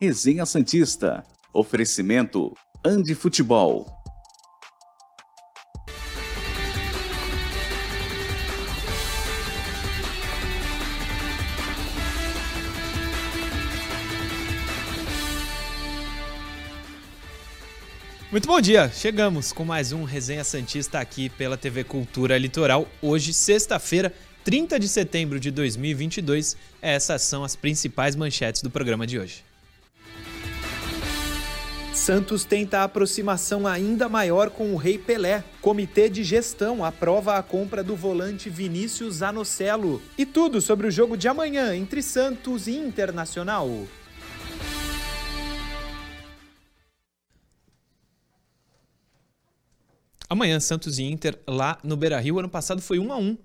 Resenha Santista. Oferecimento Andi Futebol. Muito bom dia! Chegamos com mais um Resenha Santista aqui pela TV Cultura Litoral. Hoje, sexta-feira, 30 de setembro de 2022. Essas são as principais manchetes do programa de hoje. Santos tenta aproximação ainda maior com o Rei Pelé. Comitê de gestão aprova a compra do volante Vinícius Anocelo. E tudo sobre o jogo de amanhã entre Santos e Internacional. Amanhã, Santos e Inter lá no Beira Rio. Ano passado foi 1 a 1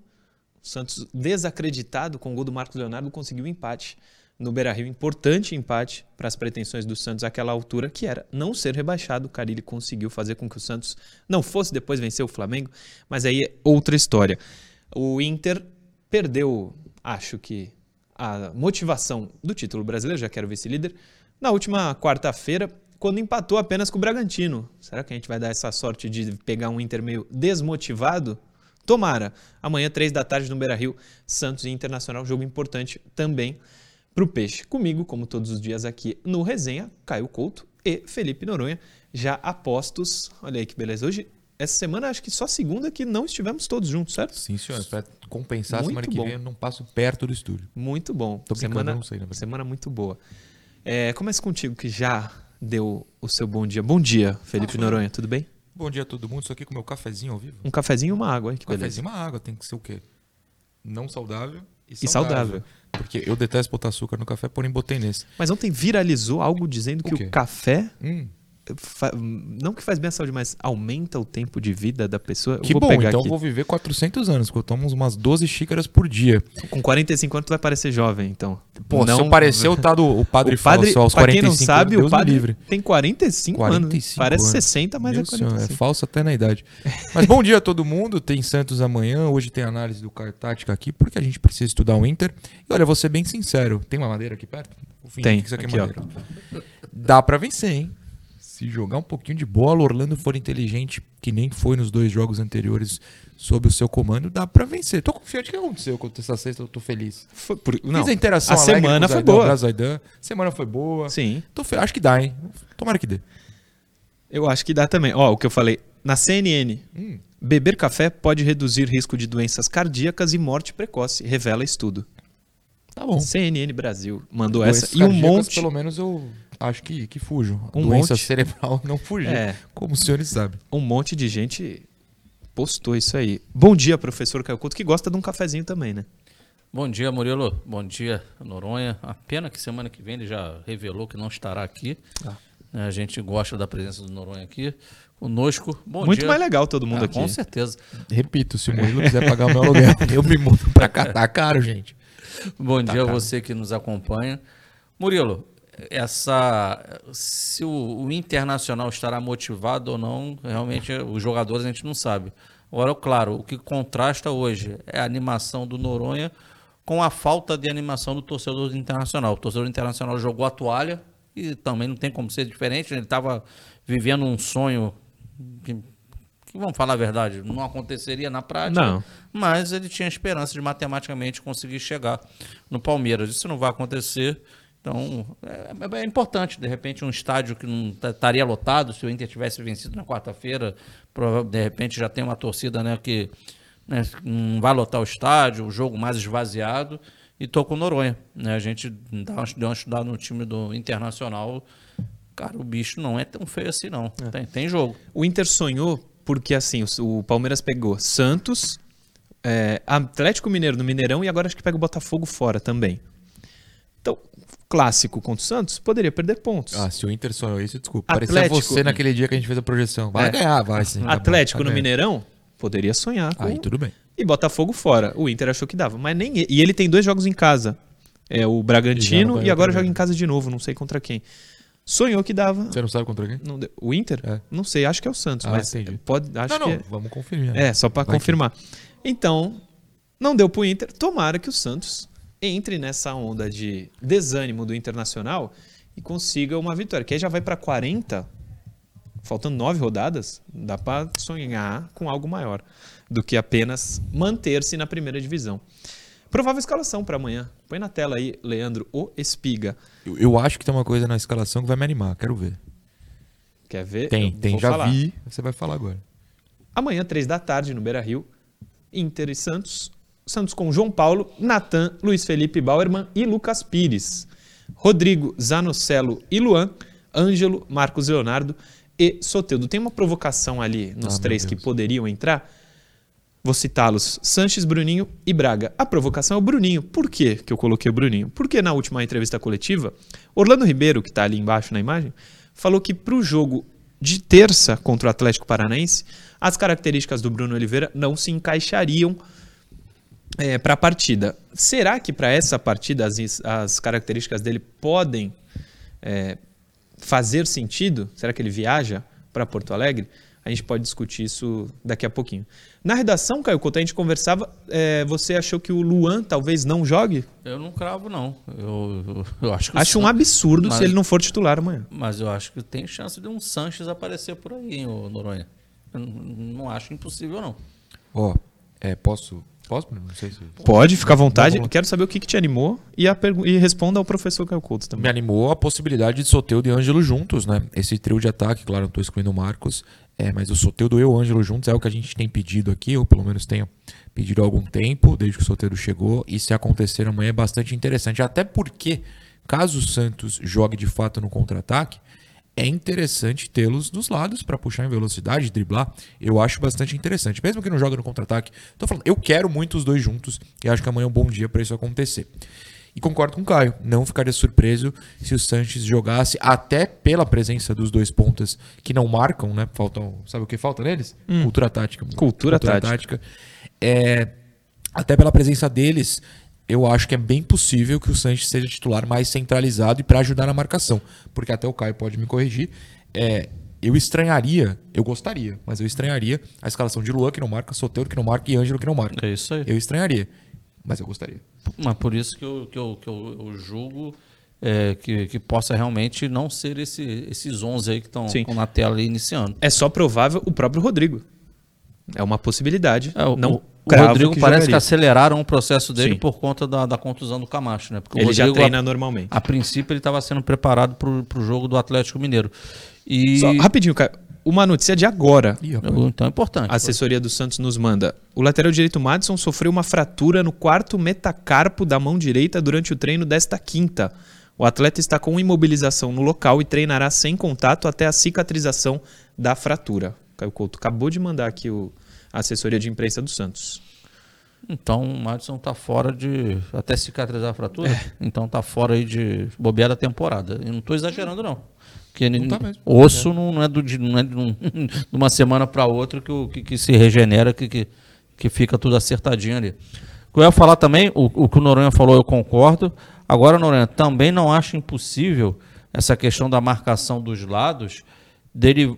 Santos, desacreditado com o gol do Marcos Leonardo, conseguiu um empate no Beira Rio. Importante empate para as pretensões do Santos àquela altura, que era não ser rebaixado. O Carilli conseguiu fazer com que o Santos não fosse depois vencer o Flamengo, mas aí é outra história. O Inter perdeu, acho que, a motivação do título brasileiro, já que era o vice-líder, na última quarta-feira quando empatou apenas com o Bragantino. Será que a gente vai dar essa sorte de pegar um Inter meio desmotivado? Tomara. Amanhã, três da tarde, no Beira-Rio, Santos e Internacional, jogo importante também para o Peixe. Comigo, como todos os dias aqui no Resenha, Caio Couto e Felipe Noronha, já apostos. Olha aí que beleza. Hoje, essa semana, acho que só segunda que não estivemos todos juntos, certo? Sim, senhor. Para compensar, Muito semana que bom. vem eu não passo perto do estúdio. Muito bom. Tô semana, não sei, verdade. semana muito boa. É, começa contigo, que já deu o seu bom dia. Bom dia, Felipe Ah, Noronha, tudo bem? Bom dia a todo mundo. Isso aqui com meu cafezinho ao vivo. Um cafezinho e uma água, hein? Que Um beleza. cafezinho e uma água. Tem que ser o quê? Não saudável e E saudável. Porque eu detesto botar açúcar no café, porém botei nesse. Mas ontem viralizou algo dizendo que O o, quê? café, Hum, não que faz bem à saúde, mas aumenta o tempo de vida da pessoa. Que bom, então aqui. eu vou viver 400 anos, porque eu tomo umas 12 xícaras por dia. Com 45 anos tu vai parecer jovem, então. Pô, não... se eu parecer o tá do o padre, o padre, falso aos pra quem 45 não sabe, Deus o padre livre. tem 45, anos. 45 Parece anos. 60, mas Meu é senhor, 45. é falso até na idade. Mas bom dia a todo mundo. Tem Santos amanhã. Hoje tem análise do Caio Tática aqui, porque a gente precisa estudar o Inter. E olha, vou ser bem sincero. Tem uma madeira aqui perto? Fingir Tem, aqui, aqui, é madeira. Dá pra vencer, hein? Se jogar um pouquinho de bola, o Orlando for inteligente, que nem foi nos dois jogos anteriores sob o seu comando, dá pra vencer. Tô confiante. Que aconteceu contra essa sexta? Eu tô feliz. Foi por- Não, Fiz a interação a semana com o foi Zaidan, boa. Zaidan. Semana foi boa. Sim, Tô fe- Acho que dá, hein? Tomara que dê. eu acho que dá também. Ó, o que eu falei. Na CNN, Hum. beber café pode reduzir risco de doenças cardíacas e morte precoce, revela estudo. Tá bom. CNN Brasil mandou Doenças essa. E um monte. Pelo menos eu acho que, que fujo. Um Doença monte. cerebral não fugiu. É. Como os senhores sabem. um monte de gente postou isso aí. Bom dia, professor Caio Couto, que gosta de um cafezinho também, né? Bom dia, Murilo. Bom dia, Noronha. A pena que semana que vem ele já revelou que não estará aqui. Ah. A gente gosta da presença do Noronha aqui conosco. Bom Muito dia. mais legal todo mundo Ah, aqui. Com certeza. Repito, se o Murilo quiser pagar o meu aluguel, eu me mudo pra cá. Tá caro, gente. Bom Tá dia a você que nos acompanha. Murilo, essa se o, o Internacional estará motivado ou não, realmente os jogadores a gente não sabe. Agora, claro, o que contrasta hoje é a animação do Noronha com a falta de animação do torcedor do Internacional. O torcedor do Internacional jogou a toalha e também não tem como ser diferente. Ele estava vivendo um sonho que, que, vamos falar a verdade, não aconteceria na prática Não. mas ele tinha esperança de matematicamente conseguir chegar no Palmeiras. Isso não vai acontecer. Então, é, é importante, de repente, um estádio que não ta- estaria lotado, se o Inter tivesse vencido na quarta-feira, de repente já tem uma torcida né, que né, não vai lotar o estádio, o jogo mais esvaziado, e tô com o Noronha. Né? A gente deu uma estudada no time do Internacional, cara, o bicho não é tão feio assim não. Tem, tem jogo. O Inter sonhou porque, assim, o, o Palmeiras pegou Santos, é, Atlético Mineiro no Mineirão e agora acho que pega o Botafogo fora também. Clássico contra o Santos, poderia perder pontos. Ah, se o Inter sonhou isso, desculpa. Parecia Atlético- você naquele dia que a gente fez a projeção. Vai É. ganhar, vai sim. tá bom, Atlético tá no ganhando. Mineirão, poderia sonhar com... Aí tudo bem. E Botafogo fora. O Inter achou que dava, mas nem. E ele tem dois jogos em casa. É o Bragantino e agora joga em casa de novo, não sei contra quem. Sonhou que dava. Você não sabe contra quem? Não. O Inter? É. Não sei, acho que é o Santos, Ah, mas entendi. pode, acho não, não, que vamos conferir. é. É, só pra Vai que- confirmar. Então, não deu pro Inter. Tomara que o Santos entre nessa onda de desânimo do Internacional e consiga uma vitória. Que aí já vai para 40, faltando nove rodadas, dá para sonhar com algo maior do que apenas manter-se na primeira divisão. Provável escalação para amanhã. Põe na tela aí, Leandro, o Espiga. Eu, eu acho que tem uma coisa na escalação que vai me animar, quero ver. Quer ver? Tem, Eu tem, já falar. vi, você vai falar agora. Amanhã, três da tarde, no Beira Rio, Inter e Santos. Santos com João Paulo, Natan, Luiz Felipe Bauerman e Lucas Pires. Rodrigo, Zanocelo e Luan, Ângelo, Marcos Leonardo e Soteudo. Tem uma provocação ali nos Ah, três que poderiam entrar. Vou citá-los: Sanches, Bruninho e Braga. A provocação é o Bruninho. Por que eu coloquei o Bruninho? Porque na última entrevista coletiva, Orlando Ribeiro, que está ali embaixo na imagem, falou que para o jogo de terça contra o Atlético Paranaense, as características do Bruno Oliveira não se encaixariam para a partida. Será que para essa partida as, as características dele podem é, fazer sentido? Será que ele viaja para Porto Alegre? A gente pode discutir isso daqui a pouquinho. Na redação, Caio Couto, a gente conversava, é, você achou que o Luan talvez não jogue? Eu não cravo, não. Eu, eu, eu acho Acho um absurdo mas- se ele não for titular amanhã. Mas eu acho que tem chance de um Sanches aparecer por aí, hein, Noronha. Eu não, não acho impossível, não. Ó, é, posso. Posso? Não sei se. Pode, fica à vontade. Vamos. Quero saber o que, que te animou e, a pergu- e responda ao professor Caio Couto Me também. animou a possibilidade de Soteudo e Ângelo juntos, né? Esse trio de ataque, claro, não tô excluindo o Marcos, é, mas o Soteudo e o Ângelo juntos é o que a gente tem pedido aqui, ou pelo menos tenho pedido há algum tempo, desde que o Soteudo chegou, e se acontecer amanhã é bastante interessante, até porque, caso o Santos jogue de fato no contra-ataque, é interessante tê-los dos lados para puxar em velocidade, driblar. Eu acho bastante interessante. Mesmo que não jogue no contra-ataque, tô falando, eu quero muito os dois juntos e acho que amanhã é um bom dia para isso acontecer. E concordo com o Caio, não ficaria surpreso se o Sanches jogasse até pela presença dos dois pontas que não marcam, né? Faltam, sabe o que falta neles? Cultura tática. Cultura tática. tática. É, até pela presença deles, eu acho que é bem possível que o Sanches seja titular mais centralizado e para ajudar na marcação. Porque até o Caio pode me corrigir. É, eu estranharia, eu gostaria, mas eu estranharia a escalação de Luan que não marca, Soteiro que não marca e Ângelo que não marca. É isso aí. Eu estranharia, mas eu gostaria. Mas por isso que eu, que eu, que eu, eu julgo é, que, que possa realmente não ser esse, esses 11 aí que estão na tela aí iniciando. É só provável o próprio Rodrigo. É uma possibilidade. É, o, não o- Rodrigo que parece que jogaria. aceleraram o processo dele Sim. por conta da, da contusão do Camacho, né? Porque o Ele já Rodrigo, treina a, normalmente. a princípio ele estava sendo preparado para o jogo do Atlético Mineiro. E Só, rapidinho, Caio. Uma notícia de agora. Ih, então é importante. A assessoria do Santos nos manda. O lateral direito Madison sofreu uma fratura no quarto metacarpo da mão direita durante o treino desta quinta. O atleta está com imobilização no local e treinará sem contato até a cicatrização da fratura. Caio Couto acabou de mandar aqui o, assessoria de imprensa do Santos. Então o Madison tá fora de. Até cicatrizar a fratura. É. Então tá fora aí de bobear da temporada. Eu não tô exagerando, não. Porque Não tá osso não, não é, do, de- não é de, um- de uma semana para outra que, o- que, que se regenera, que, que, que fica tudo acertadinho ali. O que eu ia falar também, o, o que o Noronha falou, eu concordo. Agora, Noronha, também não acho impossível essa questão da marcação dos lados, dele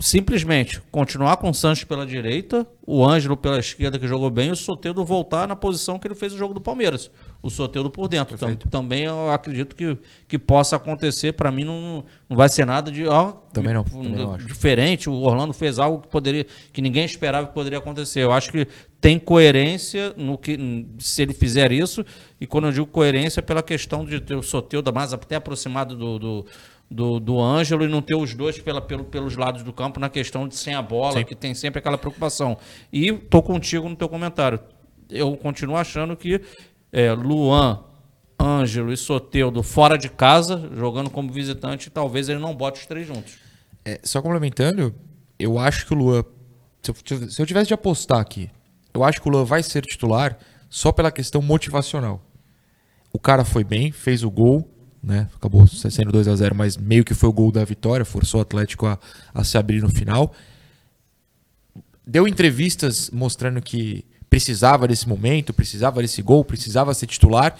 simplesmente continuar com o Sanches pela direita, o Ângelo pela esquerda que jogou bem e o Soteldo voltar na posição que ele fez o jogo do Palmeiras. O Soteldo por dentro. Tam- também eu acredito que, que possa acontecer. Para mim não, não vai ser nada de ó, Também não, também não diferente. O Orlando fez algo que poderia que ninguém esperava que poderia acontecer. Eu acho que tem coerência no que se ele fizer isso. E quando eu digo coerência, é pela questão de ter o Soteldo mais até aproximado do, do, do, do Ângelo e não ter os dois pela, pelo, pelos lados do campo na questão de sem a bola, que tem sempre aquela preocupação. E tô contigo no teu comentário. Eu continuo achando que é, Luan, Ângelo e Soteudo fora de casa, jogando como visitante, talvez ele não bote os três juntos. É, só complementando, eu acho que o Luan. Se eu, se eu tivesse de apostar aqui, eu acho que o Luan vai ser titular só pela questão motivacional. O cara foi bem, fez o gol, né? Acabou sendo 2 a 0 mas meio que foi o gol da vitória, forçou o Atlético a, a se abrir no final. Deu entrevistas mostrando que precisava desse momento, precisava desse gol, precisava ser titular.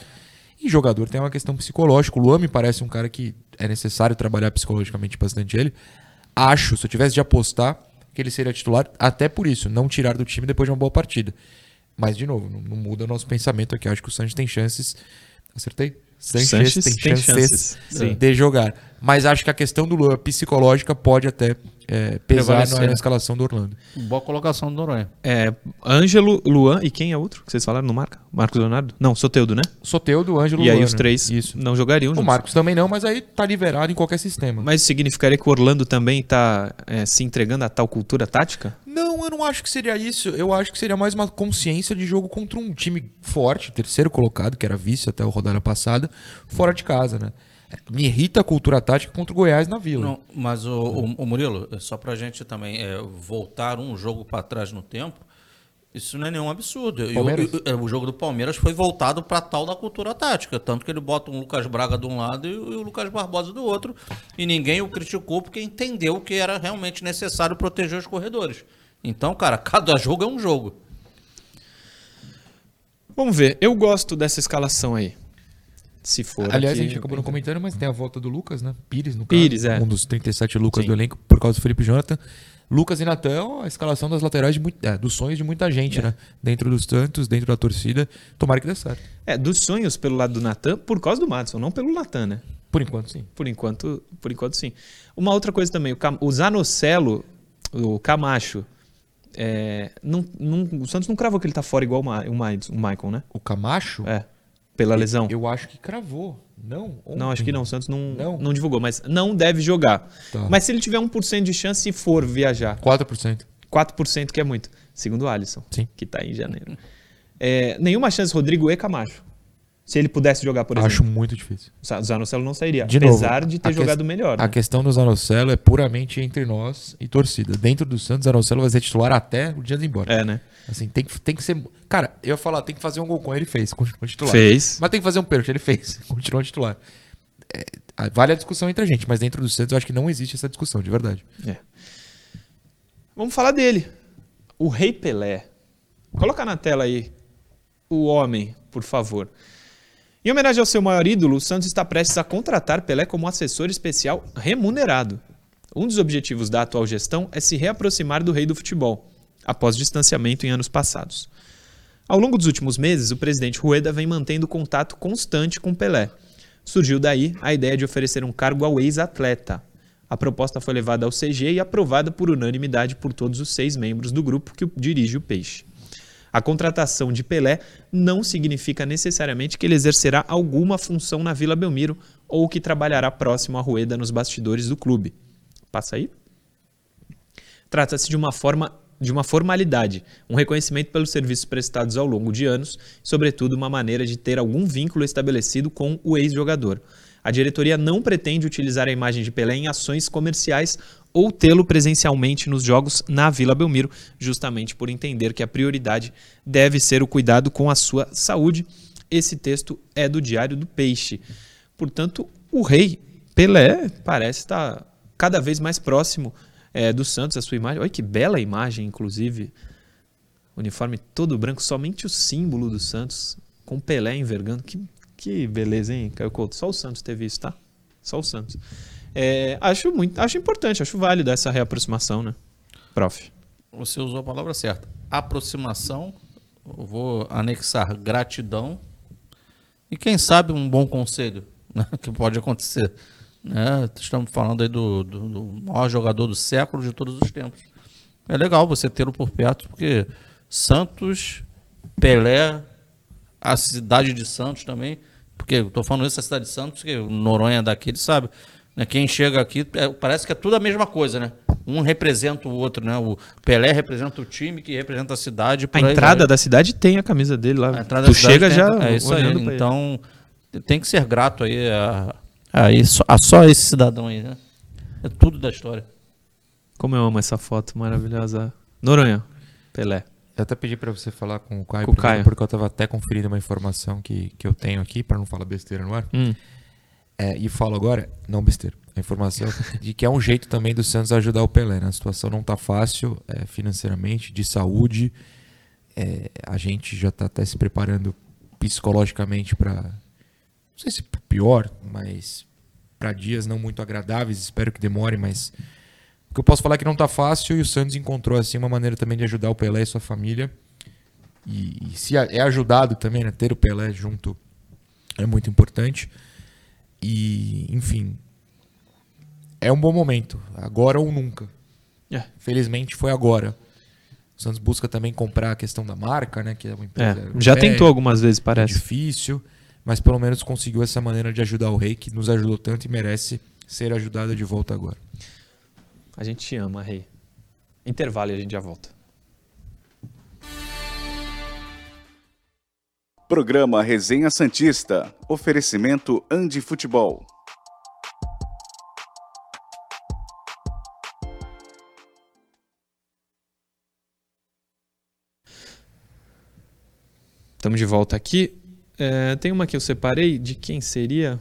E jogador tem uma questão psicológica. O Luan me parece um cara que é necessário trabalhar psicologicamente bastante ele. Acho, se eu tivesse de apostar, que ele seria titular, até por isso, não tirar do time depois de uma boa partida. Mas, de novo, não, não muda o nosso pensamento aqui. Acho que o Santos tem chances. Acertei? Sanches tem, tem chances, chances, de jogar. Mas acho que a questão do Luan psicológica pode até é, pesar Prevalecer, na né? escalação do Orlando. Boa colocação do Noronha. É, Ângelo, Luan e quem é outro que vocês falaram no marca? Marcos Leonardo? Não, Soteudo, né? Soteudo, Ângelo, e aí Luan, os né? três Isso. não jogariam O juntos. Marcos também não, mas aí tá liberado em qualquer sistema. Mas significaria que o Orlando também está se entregando a tal cultura tática? Não, eu não acho que seria isso. Eu acho que seria mais uma consciência de jogo contra um time forte, terceiro colocado, que era vice até a rodada passada, fora de casa, né? Me irrita a cultura tática contra o Goiás na Vila. Não, mas o, o- o Murilo, é só pra gente também é, voltar um jogo pra trás no tempo, isso não é nenhum absurdo. E o- Palmeiras? e o, jogo do Palmeiras foi voltado pra tal da cultura tática, tanto que ele bota um Lucas Braga de um lado e, o e o Lucas Barbosa do outro, e ninguém o criticou porque entendeu que era realmente necessário proteger os corredores. Então, cara, cada jogo é um jogo. Vamos ver. Eu gosto dessa escalação aí. Se for. Aliás, aqui- a gente acabou não comentando, mas tem a volta do Lucas, né? Pires, no caso. Pires, é. Um dos 37 Lucas Sim. do elenco, por causa do Felipe Jonathan. Lucas e Natan, a escalação das laterais de muito, é, dos sonhos de muita gente, É. né? Dentro dos Santos, dentro da torcida. Tomara que dê certo. É, dos sonhos pelo lado do Natan, por causa do Madison, não pelo Natan, né? Por enquanto, sim. Por enquanto, por enquanto sim. Uma outra coisa também, o, Cam- o Zanocelo, o Camacho, é, não, não- o Santos não cravou que ele tá fora igual o, Ma, o, Ma- o Michael, né? O Camacho, É, pela lesão. eu acho que cravou. Não? Não, acho que não. O Santos não, Não? não. divulgou, mas não deve jogar. Tá. Mas se ele tiver 1% de chance e for viajar, 4%. 4% que é muito, segundo o Alisson, Sim. que tá em janeiro. É, nenhuma chance Rodrigo e Camacho. Se ele pudesse jogar, por Acho exemplo. muito difícil. O Zanocelo não sairia. De novo, apesar de ter a jogado melhor. A né? questão do Zanocelo é puramente entre nós e torcida. Dentro do Santos, Zanocelo vai ser titular até o dia de ir embora. É, né? Assim, tem que, tem que ser. Cara, eu ia falar, tem que fazer um gol com ele, ele fez, continua titular. Fez. Mas tem que fazer um pênalti, ele fez, continua titular. É, vale a discussão entre a gente, mas dentro do Santos eu acho que não existe essa discussão, de verdade. É. Vamos falar dele. O Rei Pelé. Coloca na tela aí o homem, por favor. Em homenagem ao seu maior ídolo, o Santos está prestes a contratar Pelé como assessor especial remunerado. Um dos objetivos da atual gestão é se reaproximar do rei do futebol, após distanciamento em anos passados. Ao longo dos últimos meses, o presidente Rueda vem mantendo contato constante com Pelé. Surgiu daí a ideia de oferecer um cargo ao ex-atleta. A proposta foi levada ao CG e aprovada por unanimidade por todos os seis membros do grupo que dirige o Peixe. A contratação de Pelé não significa necessariamente que ele exercerá alguma função na Vila Belmiro ou que trabalhará próximo à Rueda nos bastidores do clube. Passa aí. Trata-se de uma forma de uma formalidade, um reconhecimento pelos serviços prestados ao longo de anos, e, sobretudo uma maneira de ter algum vínculo estabelecido com o ex-jogador. A diretoria não pretende utilizar a imagem de Pelé em ações comerciais ou tê-lo presencialmente nos jogos na Vila Belmiro, justamente por entender que a prioridade deve ser o cuidado com a sua saúde. Esse texto é do Diário do Peixe. Portanto, o rei Pelé parece estar cada vez mais próximo é, do Santos, a sua imagem. Olha que bela imagem, inclusive. Uniforme todo branco, somente o símbolo do Santos, com Pelé envergando. Que, que beleza, hein, Caio Couto? Só o Santos teve isso, tá? Só o Santos. É, acho muito, acho importante, acho válido essa reaproximação, né? Prof. Você usou a palavra certa. Aproximação. Vou anexar gratidão. E quem sabe um bom conselho né, que pode acontecer. Né? Estamos falando aí do, do- do maior jogador do século de todos os tempos. É legal você tê-lo por perto, porque Santos, Pelé, a cidade de Santos também. Porque eu tô falando isso, a cidade de Santos, porque o Noronha é daqui, ele sabe. Né? Quem chega aqui, é, parece que é tudo a mesma coisa, né? Um representa o outro, né? O Pelé representa o time, que representa a cidade. A entrada vai. da cidade tem a camisa dele lá. A entrada tu da chega tem- já É isso aí. pra ele. Então, tem que ser grato aí a, a, isso, a só esse cidadão aí, né? É tudo da história. Como eu amo essa foto maravilhosa. Noronha, Pelé. Eu até pedi pra você falar com o Caio, Com Caio. porque eu tava até conferindo uma informação que, que eu tenho aqui, pra não falar besteira no ar. Hum. É, e falo agora, não besteira, a informação de que é um jeito também do Santos ajudar o Pelé. Né? A situação não tá fácil é, financeiramente, de saúde. É, a gente já tá até se preparando psicologicamente para não sei se pior, mas para dias não muito agradáveis. Espero que demore, mas o que eu posso falar é que não tá fácil e o Santos encontrou assim uma maneira também de ajudar o Pelé e sua família. E, e se é ajudado também, né, ter o Pelé junto é muito importante. E, enfim, é um bom momento. Agora ou nunca. É. Felizmente foi agora. O Santos busca também comprar a questão da marca, né? Que é uma É, empresa. já velha, tentou algumas vezes, parece. difícil, mas pelo menos conseguiu essa maneira de ajudar o rei, que nos ajudou tanto e merece ser ajudado de volta agora. A gente te ama, Rei. Intervalo e a gente já volta. Programa Resenha Santista. Oferecimento Andi Futebol. Estamos de volta aqui. É, tem uma que eu separei de quem seria?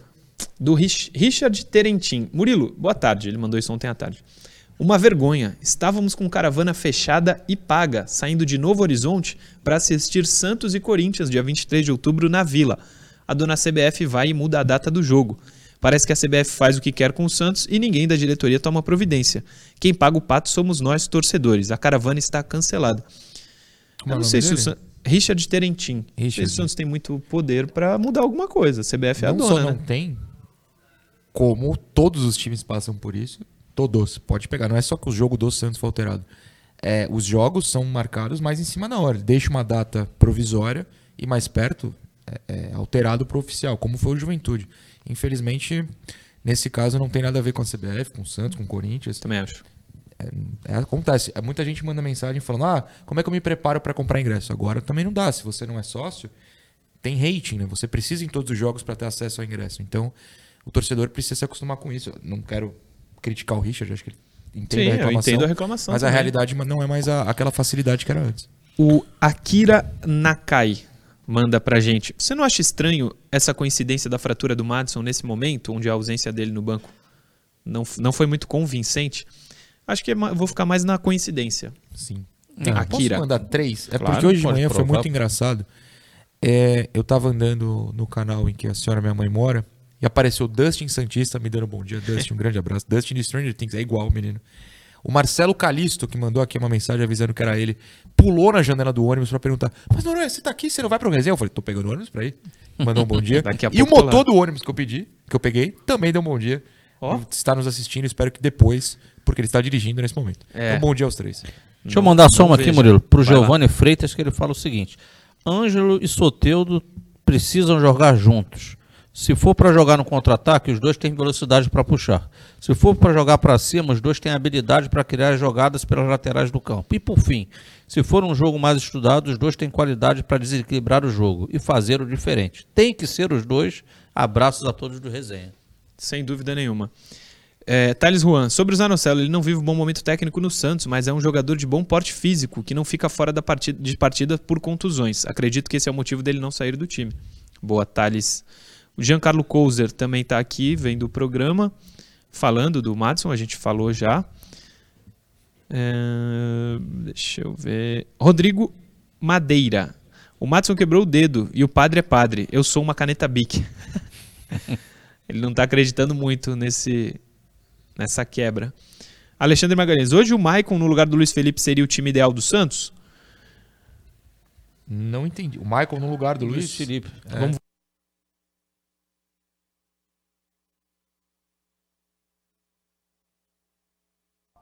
Do Rich- Richard Terentin. Murilo, boa tarde. Ele mandou isso ontem à tarde. Uma vergonha. Estávamos com caravana fechada e paga, saindo de Novo Horizonte para assistir Santos e Corinthians, dia 23 de outubro, na Vila. A dona CBF vai e muda a data do jogo. Parece que a CBF faz o que quer com o Santos e ninguém da diretoria toma providência. Quem paga o pato somos nós, torcedores. A caravana está cancelada. Como é Eu o não sei se o dele? San... Richard Terentin. Não Richard. o Santos tem muito poder para mudar alguma coisa. A CBF é a não dona, só não né? tem, como todos os times passam por isso. Todos. Pode pegar. Não é só que o jogo do Santos foi alterado. É, os jogos são marcados mais em cima da hora. Deixa uma data provisória e mais perto é, é alterado para o oficial, como foi o Juventude. Infelizmente, nesse caso, não tem nada a ver com a CBF, com o Santos, com o Corinthians. Também acho. É, acontece. É, Muita gente manda mensagem falando: ah, como é que eu me preparo para comprar ingresso? Agora também não dá. Se você não é sócio, tem rating, né? Você precisa em todos os jogos para ter acesso ao ingresso. Então, o torcedor precisa se acostumar com isso. Eu não quero criticar o Richard, acho que ele entende Sim, a eu reclamação. entendo a reclamação. Mas a também. realidade não é mais a- aquela facilidade que era antes. O Akira Nakai manda pra gente. Você não acha estranho essa coincidência da fratura do Madison nesse momento, onde a ausência dele no banco não, não foi muito convincente? Acho que é vou ficar mais na coincidência. Sim. Tem Ah, Akira. Posso mandar três? É Claro, porque hoje de manhã foi provar. muito engraçado. É, eu tava andando no canal em que a senhora minha mãe mora e apareceu o Dustin Santista me dando bom dia. Dustin, um grande abraço. Dustin de Stranger Things, é igual, menino. O Marcelo Calisto, que mandou aqui uma mensagem avisando que era ele, pulou na janela do ônibus pra perguntar: Mas Noronha, você tá aqui, você não vai pro resenha? Eu falei: Tô pegando o ônibus pra ir. Mandou um bom dia. Daqui a e o motor lá. do ônibus que eu pedi, que eu peguei, também deu um bom dia. Ele Está nos assistindo, espero que depois, porque ele está dirigindo nesse momento. É. Então, bom dia aos três. Deixa eu mandar só não uma aqui. Murilo, pro Vai lá. Giovanni Freitas, que ele fala o seguinte: Ângelo e Soteudo precisam jogar juntos. Se for para jogar no contra-ataque, os dois têm velocidade para puxar. Se for para jogar para cima, os dois têm habilidade para criar jogadas pelas laterais do campo. E por fim, se for um jogo mais estudado, os dois têm qualidade para desequilibrar o jogo e fazer o diferente. Tem que ser os dois. Abraços a todos do resenha. Sem dúvida nenhuma. É, Thales Juan, sobre o Zanocelo, ele não vive um bom momento técnico no Santos, mas é um jogador de bom porte físico, que não fica fora da partida, de partida por contusões. Acredito que esse é o motivo dele não sair do time. Boa, Thales. O Giancarlo Couser também está aqui, vendo o programa, falando do Madison, a gente falou já. É, deixa eu ver. Rodrigo Madeira. O Madison quebrou o dedo e o padre é padre. Eu sou uma caneta Bic. Ele não está acreditando muito nesse, nessa quebra. Alexandre Magalhães, hoje o Maicon no lugar do Luiz Felipe seria o time ideal do Santos? Não entendi. O Michael no lugar do Luiz? Felipe. É. Vamos-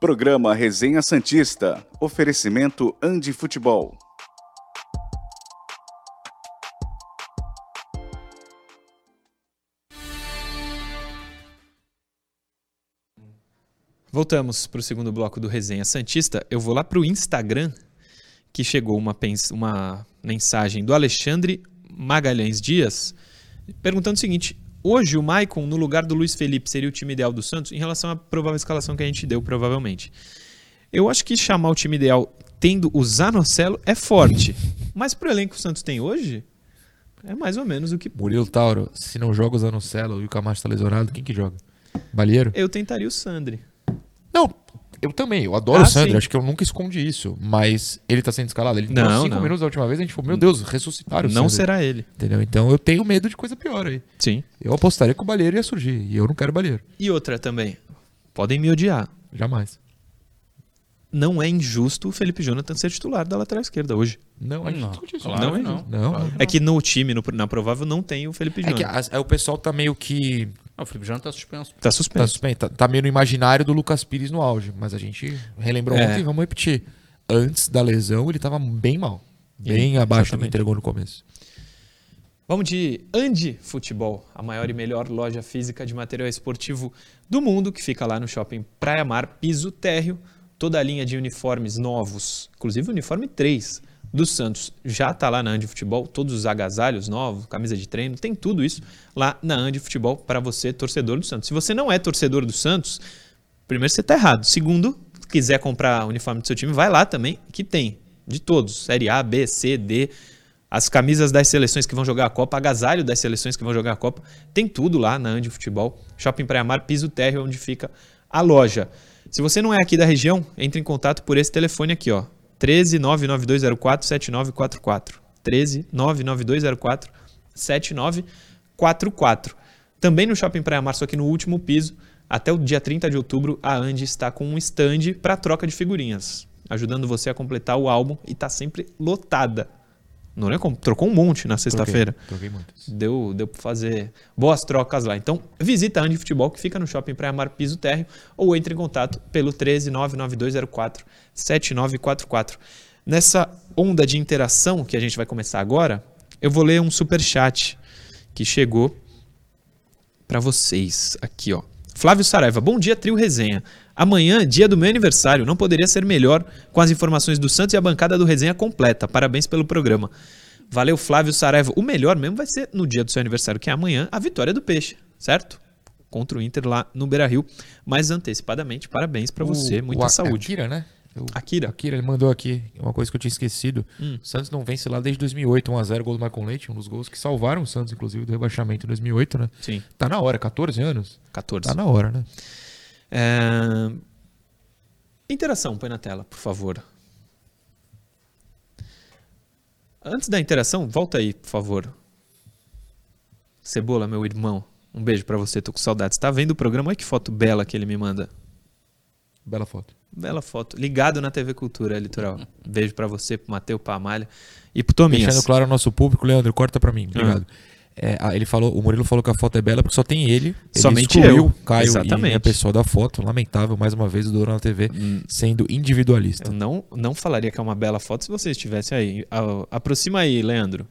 Programa Resenha Santista. Oferecimento Andi Futebol. Voltamos para o segundo bloco do Resenha Santista. Eu vou lá para o Instagram, que chegou uma, uma mensagem do Alexandre Magalhães Dias, perguntando o seguinte: hoje o Maicon, no lugar do Luiz Felipe, seria o time ideal do Santos, em relação à provável escalação que a gente deu, provavelmente. Eu acho que chamar o time ideal tendo o Zanocelo é forte, mas pro elenco que o Santos tem hoje, é mais ou menos o que. Murilo Tauro, se não joga o Zanocelo e o Camacho tá lesionado, quem que joga? Balheiro? Eu tentaria o Sandri. Não, eu também. Eu adoro Ah, o Sandro. sim. Acho que eu nunca escondi isso. Mas ele tá sendo escalado. Ele Não, cinco não. minutos da última vez. A gente falou, meu Deus, ressuscitaram Não Sandro. será ele. Entendeu? Então eu tenho medo de coisa pior aí. Sim. Eu apostaria que o Balheiro ia surgir. E eu não quero Balheiro. E outra também. Podem me odiar. Jamais. não é injusto o Felipe Jonathan ser titular da lateral esquerda hoje. Não, a gente Não, discute isso. claro Não é não. Não, Claro É que no time, no- na provável, não tem o Felipe É que Jonathan. as- é, o pessoal tá meio que. Ah, o Felipe Jonathan tá suspenso. Tá Tá, suspenso. suspenso, tá, tá meio no imaginário do Lucas Pires no auge. Mas a gente relembrou É. ontem, vamos repetir. Antes da lesão, ele tava bem mal. Bem abaixo do que entregou no começo. Vamos de Andi Futebol, a maior e melhor loja física de material esportivo do mundo, que fica lá no shopping Praia Mar, piso térreo, toda a linha de uniformes novos, inclusive o uniforme 3 do Santos já está lá na Andi Futebol, todos os agasalhos novos, camisa de treino, tem tudo isso lá na Andi Futebol para você, torcedor do Santos. Se você não é torcedor do Santos, primeiro você está errado. Segundo, se quiser comprar o uniforme do seu time, vai lá também, que tem de todos, Série A, B, C, D, as camisas das seleções que vão jogar a Copa, agasalho das seleções que vão jogar a Copa, tem tudo lá na Andi Futebol, Shopping Praia Mar, piso térreo, onde fica a loja. Se você não é aqui da região, entre em contato por esse telefone aqui, ó, 13 99204 7944. 13 99204 7944. Também no Shopping Praia Mar, só que no último piso, até o dia 30 de outubro, a Andy está com um stand para troca de figurinhas, ajudando você a completar o álbum e está sempre lotada. Não é como? Trocou um monte na sexta-feira. Troquei, troquei. Deu, deu para fazer boas trocas lá. Então, visita a Andy Futebol, que fica no Shopping Praia Mar Piso Térreo, ou entre em contato pelo 13 99204 7944. Nessa onda de interação que a gente vai começar agora, eu vou ler um super chat que chegou para vocês aqui, ó. Flávio Saraiva, bom dia, trio resenha. Amanhã, dia do meu aniversário, não poderia ser melhor com as informações do Santos e a bancada do resenha completa. Parabéns pelo programa. Valeu, Flávio Saraiva. O melhor mesmo vai ser no dia do seu aniversário, que é amanhã, a vitória do Peixe, certo? Contra o Inter lá no Beira Rio. Mas antecipadamente, parabéns para você, muita o saúde. Akira, né? O Akira. Akira, ele mandou aqui uma coisa que eu tinha esquecido. Hum. O Santos não vence lá desde 2008, 1x0, gol do Michael Leite, um dos gols que salvaram o Santos, inclusive, do rebaixamento em 2008, né? Sim, Tá na hora, 14 anos? 14. Tá na hora, né? É, Interação, põe na tela, por favor. Antes da interação, volta aí, por favor. Cebola, meu irmão. Um beijo pra você, tô com saudades. Tá vendo o programa? Olha que foto bela que ele me manda. Bela foto. Bela foto. Ligado na TV Cultura Litoral. Beijo pra você, pro Mateu, pra Amália e pro Tominhas. Deixando claro ao nosso público, Leandro, corta pra mim, obrigado. Ah. É, ah, ele falou, o Murilo falou que a foto é bela porque só tem ele. ele Somente excluiu eu. Caio Exatamente. e a pessoa da foto. Lamentável, mais uma vez, o Dourão na TV Hum. sendo individualista. Eu não, não falaria que é uma bela foto se você estivesse aí. A- Aproxima aí, Leandro,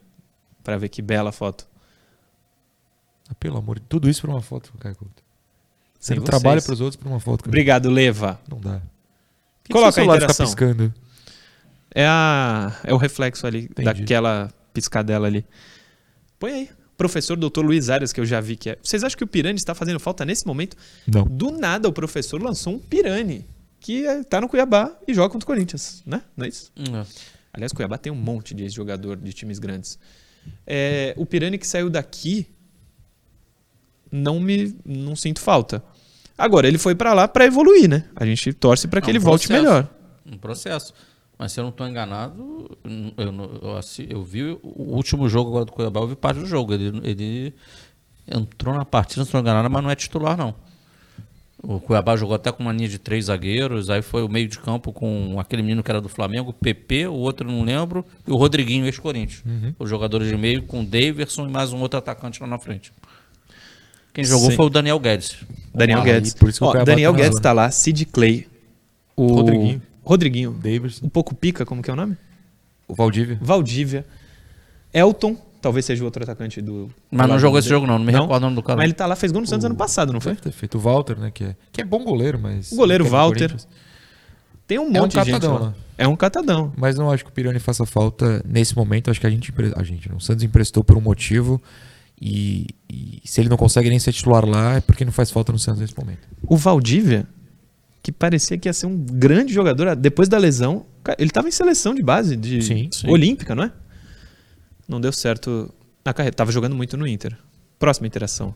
Pra ver que bela foto. Ah, pelo amor de tudo isso por uma foto, Caio Couto. Você não trabalha vocês. pros outros por uma foto. Cara. Obrigado, Leva. Não dá. Que Coloca seu a fica interação. piscando. É, a, é o reflexo ali, Entendi. daquela piscadela ali. Põe aí. Professor Dr. Luiz Arias, que eu já vi que é. Vocês acham que o Pirani está fazendo falta nesse momento? Não. Do nada, o professor lançou um Pirani, que é- tá no Cuiabá e joga contra o Corinthians, né? Não é isso? Hum, é. Aliás, Cuiabá tem um monte de jogador de times grandes. É, o Pirani que saiu daqui, não me não sinto falta. Agora, ele foi pra lá pra evoluir, né? A gente torce pra que É um ele volte processo. melhor. Um processo. Mas se eu não estou enganado, eu, não- eu, eu vi o último jogo agora do Cuiabá, eu vi parte do jogo. Ele, ele entrou na partida, se não estou enganado, mas não é titular, não. O Cuiabá jogou até com uma linha de três zagueiros, aí foi o meio de campo com aquele menino que era do Flamengo, o PP, o outro eu não lembro, e o Rodriguinho, ex-Corinthians. Os jogadores de meio com o Daverson e mais um outro atacante lá na frente. Quem jogou Sim. foi o Daniel Guedes. Daniel Aí, Guedes. por isso que o Ó, Cuiabá Daniel tá Guedes zona. tá lá, Sid Clay, o Rodriguinho. Rodriguinho, Davidson. um pouco pica, como que é o nome? O Valdívia. Valdívia, Elton, talvez seja o outro atacante do. Mas não jogou esse jogo, não. Não me recordo o nome do cara. Mas ele tá lá, fez gol no Santos ano passado, não foi? Deve ter feito o Walter, né? Que é, que é bom goleiro, mas. O goleiro é Walter. Tem um É um monte de gente catadão lá. lá. É um catadão. Mas não acho que o Pirani faça falta nesse momento. Acho que a gente, a gente, não, o Santos emprestou por um motivo. E, e se ele não consegue nem ser titular lá, é porque não faz falta no Santos nesse momento. O Valdívia, que parecia que ia ser um grande jogador, depois da lesão, ele tava em seleção de base, de Sim, sim. olímpica, não é? Não deu certo na carreira. Tava jogando muito no Inter. Próxima interação.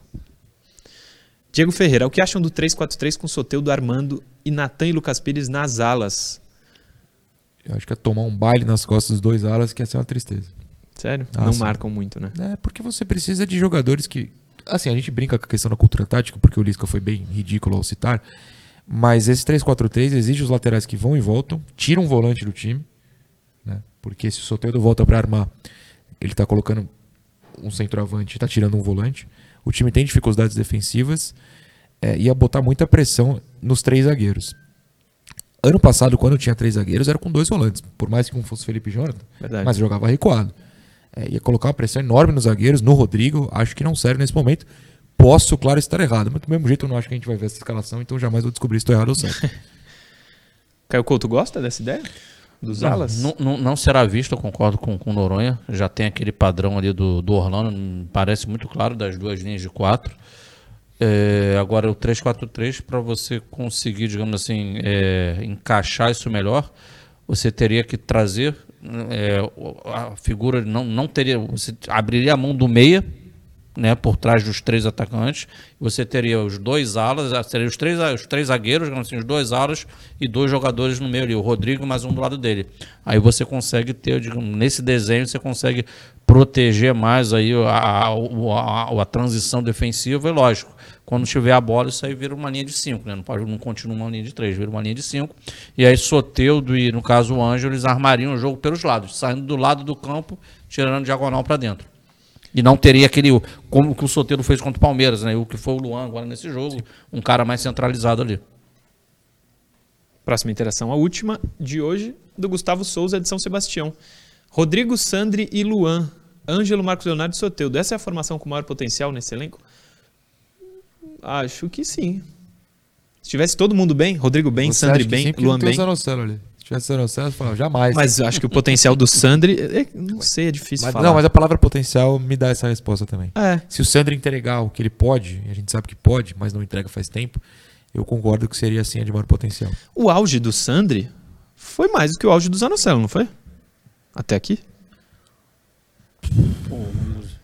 Diego Ferreira, o que acham do 3-4-3 com Soteudo, Armando e Natan e Lucas Pires nas alas? Eu acho que é tomar um baile nas costas dos dois alas que ia ser uma tristeza. Sério? Ah, não sim. marcam muito, né? É, porque você precisa de jogadores que. Assim, a gente brinca com a questão da cultura tática, porque o Lisca foi bem ridículo ao citar. Mas esse 3-4-3 exige os laterais que vão e voltam, tira um volante do time, né? porque se o Soteldo volta para armar, ele está colocando um centroavante, está tirando um volante. O time tem dificuldades defensivas, é, ia botar muita pressão nos três zagueiros. Ano passado, quando tinha três zagueiros, era com dois volantes, por mais que um fosse Felipe Jonathan, Verdade. mas jogava recuado. É, ia colocar uma pressão enorme nos zagueiros, no Rodrigo, acho que não serve nesse momento. Posso, claro, estar errado, mas do mesmo jeito eu não acho que a gente vai ver essa escalação, então jamais vou descobrir se estou errado ou certo. Caio Couto gosta dessa ideia? Dos alas? Não, não, não será visto, eu concordo com, com o Noronha. Já tem aquele padrão ali do, do Orlando, me parece muito claro, das duas linhas de quatro. É, agora, o 3-4-3, para você conseguir, digamos assim, é, encaixar isso melhor, você teria que trazer é, a figura, não, não teria, você abriria a mão do meia, né, por trás dos três atacantes. Você teria os dois alas, ah, seria os três, os três zagueiros, assim, os dois alas e dois jogadores no meio ali, o Rodrigo mais um do lado dele. Aí você consegue ter, digamos, nesse desenho você consegue proteger mais aí a, a, a- a transição defensiva e lógico. Quando tiver a bola, isso aí vira uma linha de cinco, né? Não, pode, não continua uma linha de três, vira uma linha de cinco. E aí Soteudo e, no caso, o Ângelo, eles armariam o jogo pelos lados, saindo do lado do campo, tirando diagonal para dentro. E não teria aquele. Como que o Soteldo fez contra o Palmeiras, né? O que foi o Luan agora nesse jogo. Um cara mais centralizado ali. Próxima interação, a última de hoje, do Gustavo Souza de São Sebastião. Rodrigo, Sandri e Luan. Ângelo, Marcos Leonardo e Soteudo. Essa é a formação com maior potencial nesse elenco? Acho que sim. Se tivesse todo mundo bem, Rodrigo bem, Você Sandri bem, Luan bem. Ali. Tivesse Zanocelo, eu falava, jamais. Mas eu acho que o potencial do Sandri, é- não sei, é difícil Mas- falar. não, mas a palavra potencial me dá essa resposta também. É, Se o Sandro entregar o que ele pode, e a gente sabe que pode, mas não entrega faz tempo, eu concordo que seria assim a de maior potencial. o auge do Sandri foi mais do que o auge do Zanocelo, não foi? Até aqui?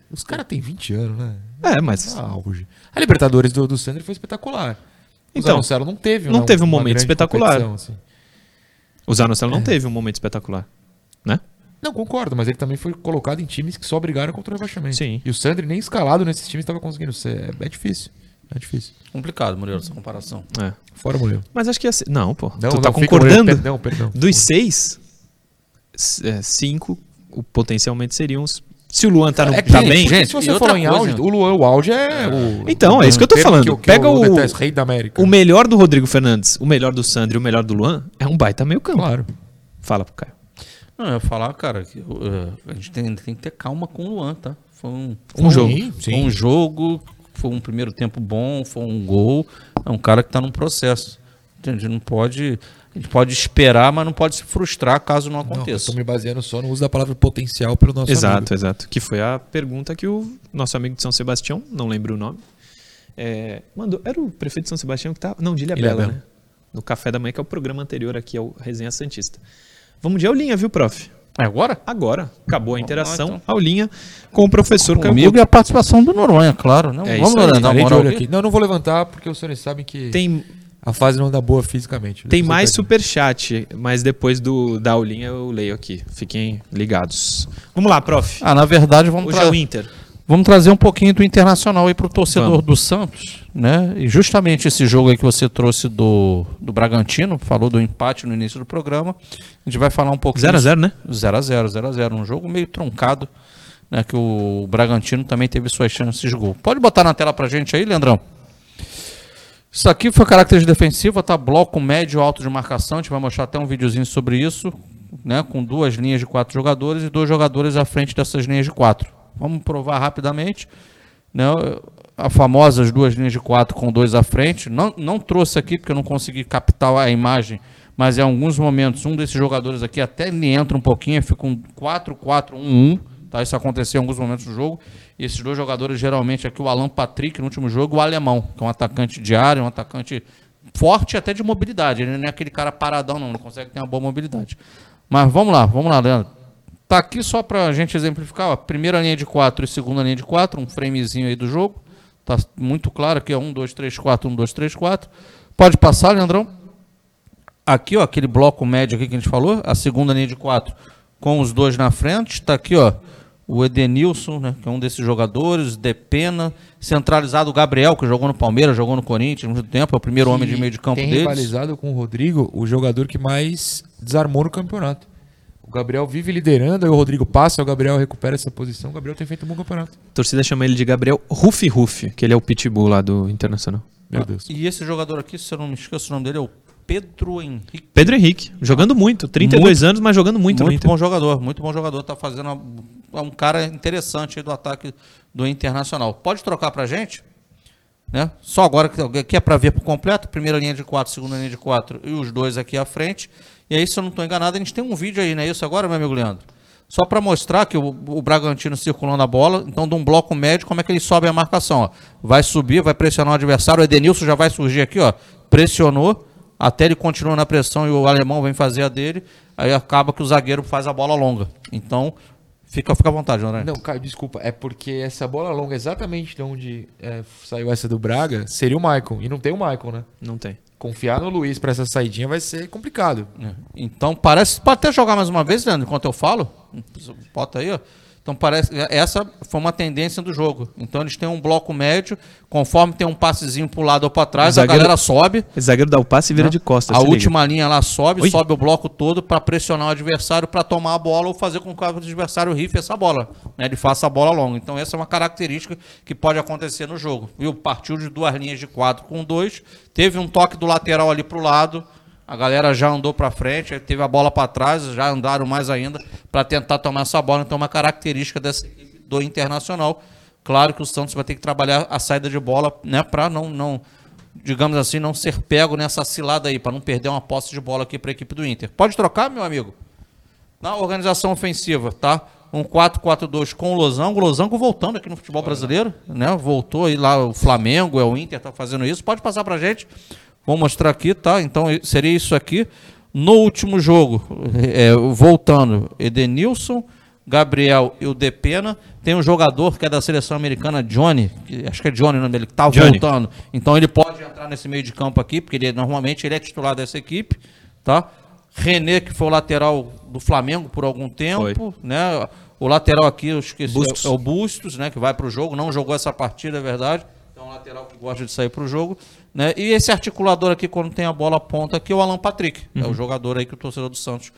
Os caras têm 20 anos, né? É, mas Ah, auge. A Libertadores do, do Sandro foi espetacular. O Então, Zanocelo não teve, não uma- teve um momento espetacular. assim. O Zanocelo não teve um momento espetacular, né? Não, concordo, mas ele também foi colocado em times que só brigaram contra o rebaixamento. Sim. E o Sandro nem escalado nesses times estava conseguindo ser. É, é difícil. É difícil. Complicado, Murilo, essa comparação. É. Fora o Murilo. Mas acho que ia ser... Não, pô. Não, tu tá não, o concordando? Murilo. Perdão, perdão. Dos seis, é, cinco o, potencialmente seriam os... Se o Luan tá, no, É tá que, bem... porque gente, se você falar em auge, o Luan, o auge é o. Então, é isso que eu tô falando. que que Pega o- detesto, rei da América. O melhor do Rodrigo Fernandes, o melhor do Sandro e o melhor do Luan é um baita meio campo. Claro. Fala pro Caio. Não, eu ia falar, cara, que uh, a gente tem, tem que ter calma com o Luan, tá? Foi um, Um jogo. Sim, foi um jogo, foi um primeiro tempo bom, foi um gol. É um cara que tá num processo. A gente não pode. A gente pode esperar, mas não pode se frustrar caso não Não, eu aconteça. tô me baseando só no uso da palavra potencial pelo nosso exato, amigo. exato. Que foi a pergunta que o nosso amigo de São Sebastião, não lembro o nome, é, mandou. Era o prefeito de São Sebastião que tava. Não, de Ilhabela, Ilhabela. né? No café da manhã, que é o programa anterior aqui ao Resenha Santista. Vamos de aulinha, viu, prof? É agora? Agora, acabou a interação, então. aulinha com o professor Comigo e a participação do Noronha, claro. Não, É vamos, dar uma aqui. Não, não vou levantar porque os senhores sabem que Tem, a fase não dá boa fisicamente. tem Depois mais eu superchat, mas depois do, da aulinha eu leio aqui. Fiquem ligados. Vamos lá, prof. Ah, na verdade, vamos, Hoje é o Inter. vamos trazer um pouquinho do Internacional aí pro torcedor Vamos. do Santos, né? E justamente esse jogo aí que você trouxe do, do Bragantino, falou do empate no início do programa, a gente vai falar um pouquinho... 0x0, né? 0x0, 0x0. Um jogo meio truncado, né? Que o Bragantino também teve suas chances de gol. Pode botar na tela pra gente aí, Leandrão? Isso aqui foi característica defensiva, tá? Bloco médio alto de marcação. A gente vai mostrar até um videozinho sobre isso, né? Com duas linhas de quatro jogadores e dois jogadores à frente dessas linhas de quatro. Vamos provar rapidamente, né? A famosa as duas linhas de quatro com dois à frente. Não, não trouxe aqui porque eu não consegui captar a imagem, mas em alguns momentos um desses jogadores aqui até ele entra um pouquinho, fica um 4-4-1-1. Tá? Isso aconteceu em alguns momentos do jogo. E esses dois jogadores, geralmente, aqui o Alan Patrick no último jogo, o Alemão, que é um atacante de área, um atacante forte até de mobilidade. Ele não é aquele cara paradão, não, ele consegue ter uma boa mobilidade. Mas vamos lá, vamos lá, Leandro. Tá aqui só pra gente exemplificar, ó, primeira linha de 4 e segunda linha de 4, um framezinho aí do jogo. Tá muito claro aqui, ó, 1, 2, 3, 4, 1, 2, 3, 4. Pode passar, Leandrão. Aqui, ó, aquele bloco médio aqui que a gente falou, a segunda linha de 4 com os dois na frente. Tá aqui, ó, o Edenilson, né, que é um desses jogadores, Depena, centralizado o Gabriel, que jogou no Palmeiras, jogou no Corinthians há muito tempo, é o primeiro homem de meio de campo tem deles. rivalizado com o Rodrigo, o jogador que mais desarmou no campeonato. O Gabriel vive liderando, aí o Rodrigo passa, o Gabriel recupera essa posição. O Gabriel tem feito um bom campeonato. A torcida chama ele de Gabriel Rufi Rufi, que ele é o pitbull lá do Internacional. Meu Deus. E esse jogador aqui, se eu não me esqueço o nome dele, é o Pedro Henrique. Pedro Henrique, jogando muito, 32 anos, mas jogando muito, Muito, bom jogador, muito bom jogador. Tá fazendo uma- um cara interessante do ataque do Internacional. Pode trocar pra gente? Né? Só agora que é para ver por completo, primeira linha de quatro, segunda linha de quatro e os dois aqui à frente. E aí, se eu não estou enganado, a gente tem um vídeo aí, não é isso agora, meu amigo Leandro? Só para mostrar que o, o Bragantino circulando a bola, então de um bloco médio, como é que ele sobe a marcação? Ó. Vai subir, vai pressionar o adversário, o Edenilson já vai surgir aqui, ó. Pressionou, até ele continua na pressão e o alemão vem fazer a dele, aí acaba que o zagueiro faz a bola longa. Então, fica, fica à vontade, André. Não, Caio, desculpa. É porque essa bola longa, exatamente de onde é, saiu essa do Braga, seria o Maicon. E não tem o Maicon, né? Não tem. Confiar no Luiz pra essa saidinha vai ser complicado. É. Então parece. Pode até jogar mais uma vez, Leandro, enquanto eu falo. Bota aí, ó. Então parece. Essa foi uma tendência do jogo. Então eles têm um bloco médio, conforme tem um passezinho pro lado ou para trás, O zagueiro- a galera sobe. O zagueiro dá o passe e vira de costas. A se liga. última linha lá sobe, Oi. sobe o bloco todo para pressionar o adversário para tomar a bola ou fazer com que o adversário rife essa bola. Né? Ele faça a bola longa. Então essa é uma característica que pode acontecer no jogo. Viu? Partiu de duas linhas de quatro com dois. Teve um toque do lateral ali pro lado. A galera já andou para frente, teve a bola para trás, já andaram mais ainda para tentar tomar essa bola. Então é uma característica dessa equipe do Internacional. Claro que o Santos vai ter que trabalhar a saída de bola, né, para não não digamos assim, não ser pego nessa cilada aí, para não perder uma posse de bola aqui para a equipe do Inter. Pode trocar, meu amigo? Na organização ofensiva, tá? Um 4-4-2 com o Losango. O Losango voltando aqui no futebol brasileiro, né? Voltou aí lá o Flamengo, é o Inter, tá fazendo isso. Pode passar pra gente. Vou mostrar aqui, tá? Então seria isso aqui. No último jogo, é, voltando, Edenilson, Gabriel e o Depena. Tem um jogador que é da seleção americana, Johnny, que- acho que é Johnny o nome dele, que tá Johnny. voltando. Então ele pode entrar nesse meio de campo aqui, porque ele, normalmente ele é titular dessa equipe, tá? René, que foi o lateral do Flamengo por algum tempo, né? O lateral aqui, eu esqueci, Bustos. é o Bustos, né? Que vai pro jogo, não jogou essa partida, é verdade. Então, é um lateral que gosta de sair pro jogo, né? E esse articulador aqui, quando tem a bola ponta aqui, é o Alan Patrick. É Uhum. o jogador aí que o torcedor do Santos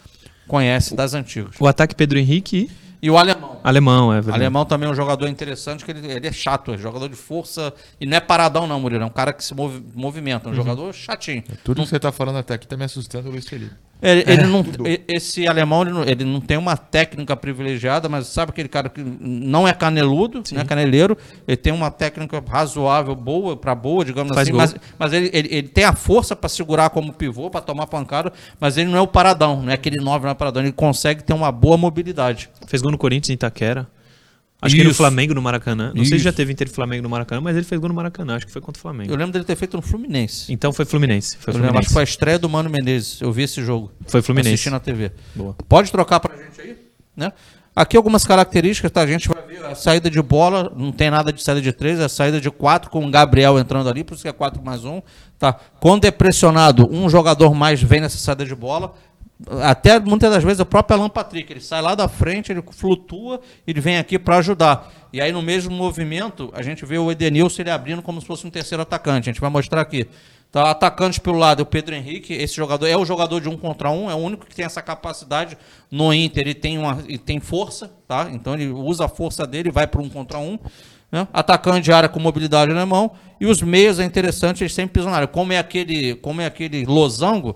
conhece das antigas. O ataque Pedro Henrique e E o alemão. alemão, é O verdade. alemão também é um jogador interessante, que ele, ele é chato, é jogador de força. E não é paradão, não, Murilo. É um cara que se movi- movimenta, Uhum. um jogador chatinho. Tudo que você tá falando até aqui tá me assustando, Luiz Felipe. Ele, É, ele não, e- esse alemão, ele não, ele não tem uma técnica privilegiada, mas sabe aquele cara que não é caneludo, não é caneleiro, ele tem uma técnica razoável, boa, para boa, digamos Faz assim, gol. mas, mas ele, ele, ele tem a força para segurar como pivô, para tomar pancada, mas ele não é o paradão, não é aquele 9 não é paradão, ele consegue ter uma boa mobilidade. Fez gol no Corinthians em Itaquera. Acho que no Isso. Flamengo no Maracanã. Não sei se Isso. já teve Inter e Flamengo no Maracanã, mas ele fez gol no Maracanã. Acho que foi contra o Flamengo. Eu lembro dele ter feito no Fluminense. Então foi Fluminense. Foi Eu lembro, acho Fluminense. que foi a estreia do Mano Menezes. Eu vi esse jogo. Foi Fluminense. Assisti na TV. Boa. Pode trocar pra gente aí, né? Aqui algumas características, tá? A gente vai ver a saída de bola, não tem nada de saída de três, é a saída de quatro com o Gabriel entrando ali, por isso que é 4 mais um, tá? Quando é pressionado, um jogador mais vem nessa saída de bola. Até muitas das vezes o próprio Alan Patrick, ele sai lá da frente, ele flutua, ele vem aqui para ajudar. E aí no mesmo movimento, a gente vê o Edenilson ele abrindo como se fosse um terceiro atacante. A gente vai mostrar aqui. Tá, atacantes pelo lado, o Pedro Henrique, esse jogador é o jogador de um contra um, é o único que tem essa capacidade no Inter, ele tem, uma, ele tem força, tá? Então ele usa a força dele, vai para um contra um. Né? Atacante de área com mobilidade na mão. E os meios é interessante, eles sempre pisam na área. Como é aquele, como é aquele losango,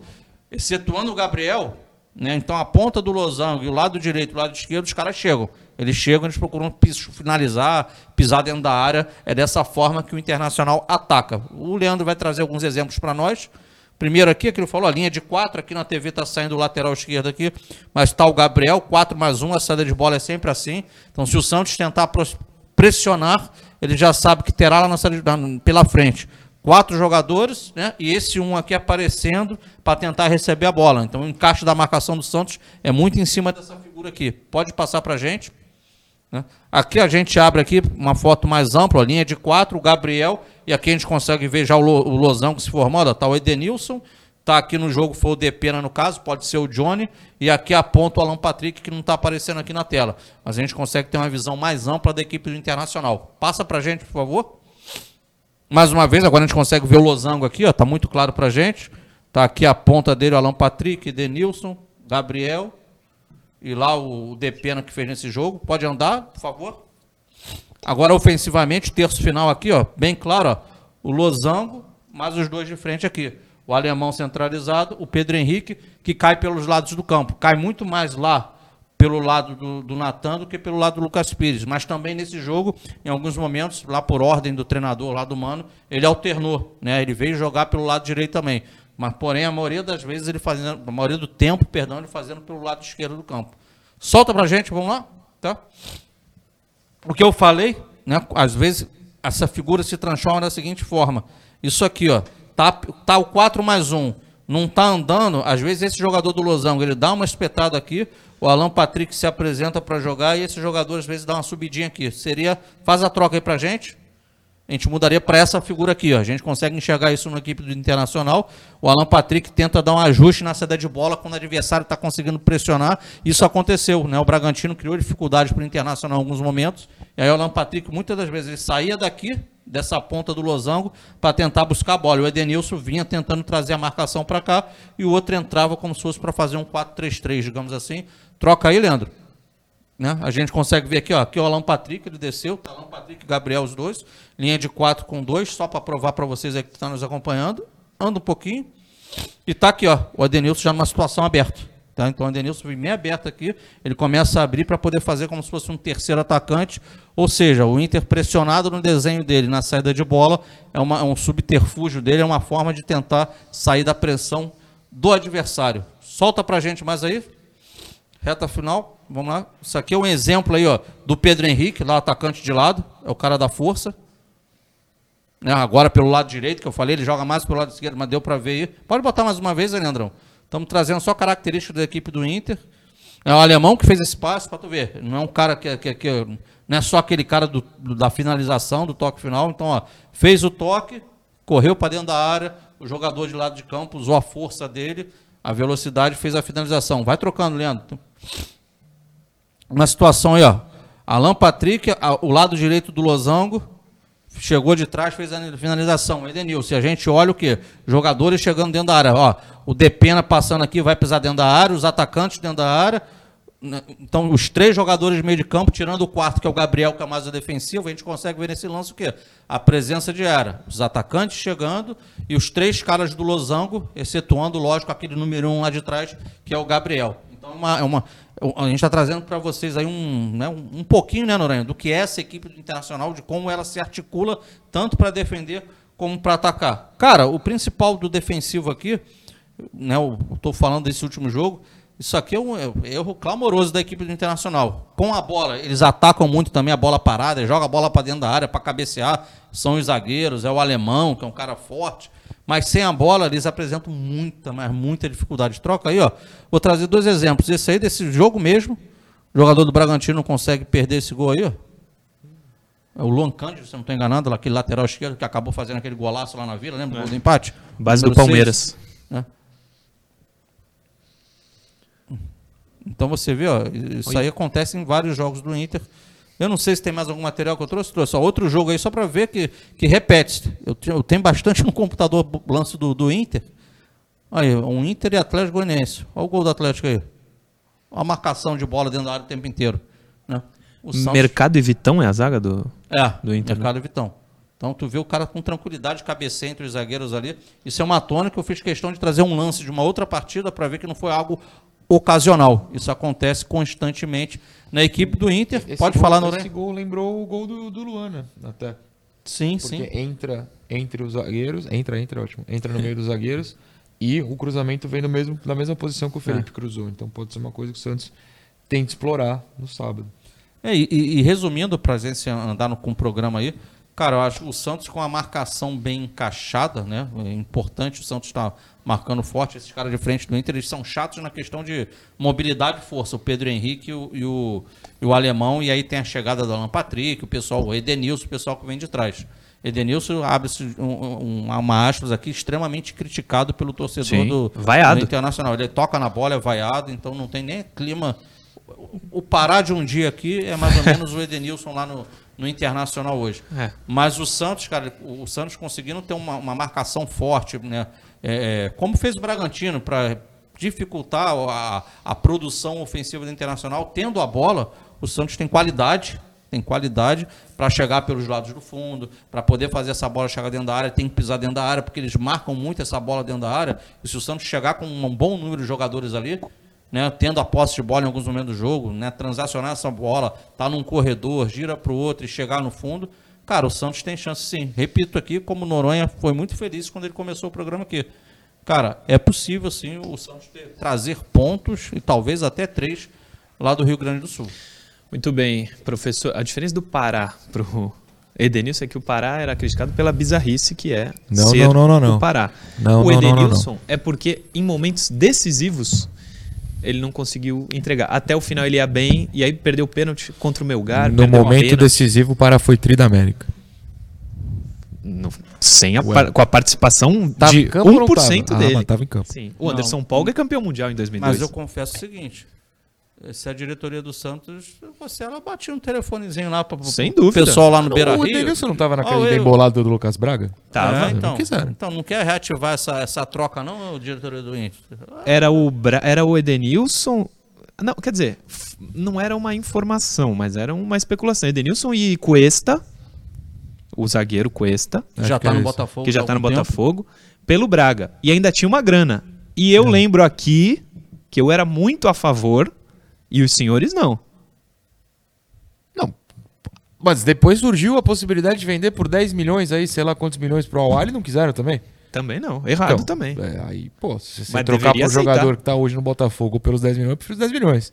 excetuando o Gabriel, né? Então a ponta do losango e o lado direito o lado esquerdo, os caras chegam. Eles chegam, eles procuram pis- finalizar, pisar dentro da área. É dessa forma que o Internacional ataca. O Leandro vai trazer alguns exemplos para nós. Primeiro aqui, ele falou, a linha de quatro, aqui na TV está saindo o lateral esquerdo aqui, mas está o Gabriel, 4 mais 1, a saída de bola é sempre assim. Então, se o Santos tentar pressionar, ele já sabe que terá lá na- pela frente quatro jogadores, né? E esse um aqui aparecendo para tentar receber a bola. Então, o encaixe da marcação do Santos é muito em cima dessa figura aqui. Pode passar para a gente. né? Aqui a gente abre aqui uma foto mais ampla, a linha de quatro, o Gabriel, e aqui a gente consegue ver já o, Lo, o Losão que se formando, ó, tá o Edenilson, Tá aqui no jogo foi o Depena no caso, pode ser o Johnny, e aqui aponta o Alan Patrick que não está aparecendo aqui na tela. Mas a gente consegue ter uma visão mais ampla da equipe do Internacional. Passa pra gente, por favor. Mais uma vez, agora a gente consegue ver o losango aqui, ó, tá muito claro pra gente. Tá aqui a ponta dele, o Alan Patrick, Denilson, Gabriel e lá o Depena que fez nesse jogo. Pode andar, por favor. Agora ofensivamente, terço final aqui, ó, bem claro, ó, o losango, mais os dois de frente aqui o alemão centralizado, o Pedro Henrique, que cai pelos lados do campo. Cai muito mais lá pelo lado do, do Natan do que pelo lado do Lucas Pires. Mas também nesse jogo, em alguns momentos, lá por ordem do treinador, lá do Mano, ele alternou. Né? Ele veio jogar pelo lado direito também. Mas, porém, a maioria das vezes, ele fazendo, a maioria do tempo, perdão, ele fazendo pelo lado esquerdo do campo. Solta pra gente, vamos lá? Tá? O que eu falei, né? Às vezes, essa figura se transforma da seguinte forma. Isso aqui, ó. Tá, tá o 4 mais 1, não tá andando, às vezes esse jogador do Losango, ele dá uma espetada aqui, o Alan Patrick se apresenta para jogar e esse jogador às vezes dá uma subidinha aqui. Seria, faz a troca aí pra gente. A gente mudaria para essa figura aqui, ó. A gente consegue enxergar isso na equipe do Internacional. O Alan Patrick tenta dar um ajuste na saída de bola quando o adversário está conseguindo pressionar. Isso aconteceu, né? O Bragantino criou dificuldades para o Internacional em alguns momentos. E aí o Alan Patrick, muitas das vezes, ele saía daqui, dessa ponta do losango para tentar buscar a bola. O Edenilson vinha tentando trazer a marcação para cá e o outro entrava como se fosse para fazer um 4-3-3, digamos assim. Troca aí, Leandro. Né? A gente consegue ver aqui, ó, aqui o Alan Patrick, ele desceu, tá Alan Patrick e Gabriel os dois, linha de 4 com 2, só para provar para vocês aí que estão nos acompanhando. Anda um pouquinho. E tá aqui, ó, o Edenilson já numa situação aberta. Tá? Então o Edenilson vem meio aberto aqui, ele começa a abrir para poder fazer como se fosse um terceiro atacante, ou seja, o Inter pressionado no desenho dele, na saída de bola, é, uma, é um subterfúgio dele, é uma forma de tentar sair da pressão do adversário. Solta para gente mais aí, reta final, vamos lá. Isso aqui é um exemplo aí ó, do Pedro Henrique, lá atacante de lado, é o cara da força. Né, agora pelo lado direito, que eu falei, ele joga mais pelo lado esquerdo, mas deu para ver aí. Pode botar mais uma vez, Leandrão. Estamos trazendo só características da equipe do Inter. É o alemão que fez esse passe, para tu ver. Não é um cara que, que, que não é só aquele cara do, da finalização, do toque final. Então, ó, fez o toque, correu para dentro da área, o jogador de lado de campo usou a força dele, a velocidade, fez a finalização. Vai trocando, Leandro. Uma situação aí, ó. Alan Patrick, a, o lado direito do losango, chegou de trás, fez a finalização. Edenilson, a gente olha o quê? Jogadores chegando dentro da área. Ó, o Depena passando aqui, vai pisar dentro da área, os atacantes dentro da área. Né, então, os três jogadores de meio de campo, tirando o quarto, que é o Gabriel, que é mais defensivo, a gente consegue ver nesse lance o quê? A presença de área. Os atacantes chegando e os três caras do losango, excetuando, lógico, aquele número um lá de trás, que é o Gabriel. Então, é uma, é uma a gente está trazendo para vocês aí um, né, um, pouquinho, né, Noronha, do que é essa equipe Internacional, de como ela se articula tanto para defender como para atacar. Cara, o principal do defensivo aqui, né, eu estou falando desse último jogo, isso aqui é um erro clamoroso da equipe do Internacional. Com a bola, eles atacam muito também a bola parada, joga a bola para dentro da área para cabecear. São os zagueiros, é o alemão, que é um cara forte. Mas sem a bola, eles apresentam muita, mas muita dificuldade. Troca aí, ó. Vou trazer dois exemplos. Esse aí, desse jogo mesmo. O jogador do Bragantino não consegue perder esse gol aí, ó. É o Luan Cândido, se não estou enganando, aquele lateral esquerdo que acabou fazendo aquele golaço lá na vila, lembra é. do gol do empate? Base do Palmeiras. Né? Então você vê, ó, isso Oi. aí acontece em vários jogos do Inter. Eu não sei se tem mais algum material que eu trouxe. Trouxe ó, outro jogo aí só para ver que, que repete. Eu, eu, tenho bastante no computador lance do, do Inter. Aí, um Inter e Atlético Goianiense. Olha o gol do Atlético aí. A marcação de bola dentro da área o tempo inteiro. Né? O Santos... Mercado e Vitão é a zaga do, é, do Inter? Né? Mercado né? e Vitão. Então tu vê o cara com tranquilidade, cabeceia entre os zagueiros ali. Isso é uma tônica. Eu fiz questão de trazer um lance de uma outra partida para ver que não foi algo ocasional. Isso acontece constantemente na equipe do Inter. Esse Pode gol, falar, no Esse gol lembrou o gol do, do Luana, até. Sim, Porque sim. entra entre os zagueiros, entra, entra, ótimo. Entra no meio dos zagueiros e o cruzamento vem no mesmo, na mesma posição que o Felipe é. cruzou. Então pode ser uma coisa que o Santos tem de explorar no sábado. É, e, e, resumindo, para a gente andar no, com o programa aí, Cara, eu acho o Santos com a marcação bem encaixada, né? É importante o Santos estar marcando forte. Esses caras de frente do Inter, eles são chatos na questão de mobilidade e força. O Pedro Henrique e o, e o, e o Alemão. E aí tem a chegada do Alan Patrick, o pessoal, o Edenilson, o pessoal que vem de trás. Edenilson abre-se um, um, uma aspas aqui extremamente criticado pelo torcedor Sim, do, do Internacional. Ele toca na bola, é vaiado, então não tem nem clima. O parar de um dia aqui é mais ou menos o Edenilson lá no, no Internacional hoje. É. Mas o Santos, cara, o Santos conseguindo ter uma, uma marcação forte, né? É, como fez o Bragantino, para dificultar a, a produção ofensiva do Internacional, tendo a bola, o Santos tem qualidade, tem qualidade para chegar pelos lados do fundo, para poder fazer essa bola chegar dentro da área, tem que pisar dentro da área, porque eles marcam muito essa bola dentro da área. E se o Santos chegar com um bom número de jogadores ali, né, tendo a posse de bola em alguns momentos do jogo, né, transacionar essa bola, tá num corredor, gira para o outro e chegar no fundo, cara, o Santos tem chance sim. Repito aqui, como o Noronha foi muito feliz quando ele começou o programa aqui. Cara, é possível sim o Santos ter, trazer pontos e talvez até três lá do Rio Grande do Sul. Muito bem, professor. A diferença do Pará pro Edenilson é que o Pará era criticado pela bizarrice que é Não, ser não, não, não, não. o Pará. Não, o não, não, não, não. Edenilson é porque em momentos decisivos ele não conseguiu entregar. Até o final ele ia bem e aí perdeu o pênalti contra o Melgar. no momento decisivo, o Pará foi tri da América. No- sem a, par- com a participação Tava de em campo ou não 1% tava? Ah, dele. mas tava em campo. Sim. O Anderson Polga é campeão mundial em 2002. Mas eu confesso o seguinte: se a diretoria do Santos, você ela batia um telefonezinho lá para Sem o dúvida. pessoal lá no Beira o Rio. Edenilson não tava naquele bem bolado do Lucas Braga? Tava. É, então, Não quiseram. então não quer reativar essa, essa troca, não, diretoria do Inter? Era o, Bra- era o Edenilson. Não, quer dizer, não era uma informação, mas era uma especulação. Edenilson e Cuesta, o zagueiro Cuesta, Já que tá é no isso. Botafogo. que já há tá no tempo. Botafogo, pelo Braga. E ainda tinha uma grana. E eu lembro aqui que eu era muito a favor e os senhores não. Não. Mas depois surgiu a possibilidade de vender por 10 milhões aí, sei lá quantos milhões pro Al-Ahly, não quiseram também? Também não. Errado Então, também. é, aí, pô, se você Mas trocar deveria pro jogador que tá hoje no Botafogo pelos 10 milhões, eu prefiro os 10 milhões.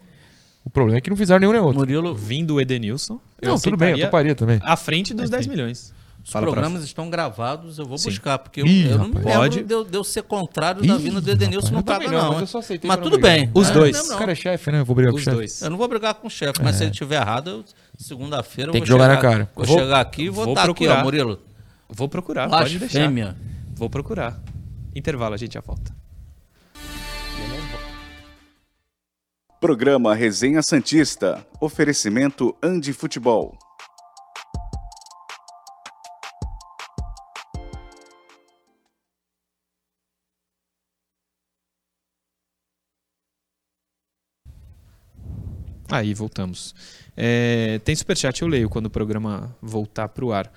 O problema é que não fizeram nenhum nem outro. Murilo, Vindo o Edenilson. eu Não, tudo bem, eu toparia também. À frente dos 10 milhões. Os Fala pra- programas estão gravados, eu vou Sim. buscar, porque eu, Ih, eu não me lembro Pode. de eu, de eu ser contrário da Ih, vinda do Edenilson no eu Prata, não, não. mas hein? eu só aceitei mas pra tudo bem. Os É, dois. não, não. cara é chefe, né? Eu vou brigar com o Os chefe. dois. Eu não vou brigar com o chefe, mas se ele estiver errado, eu- segunda-feira eu Tem vou que jogar chegar, na cara. Vou, Vou- chegar aqui e vou, vou dar aqui, procurar. ó, Murilo. Vou procurar, pode deixar. Vou procurar. Intervalo, a gente já volta. Programa Resenha Santista. Oferecimento Andi Futebol. Aí, voltamos. É, tem superchat, eu leio quando o programa voltar para o ar.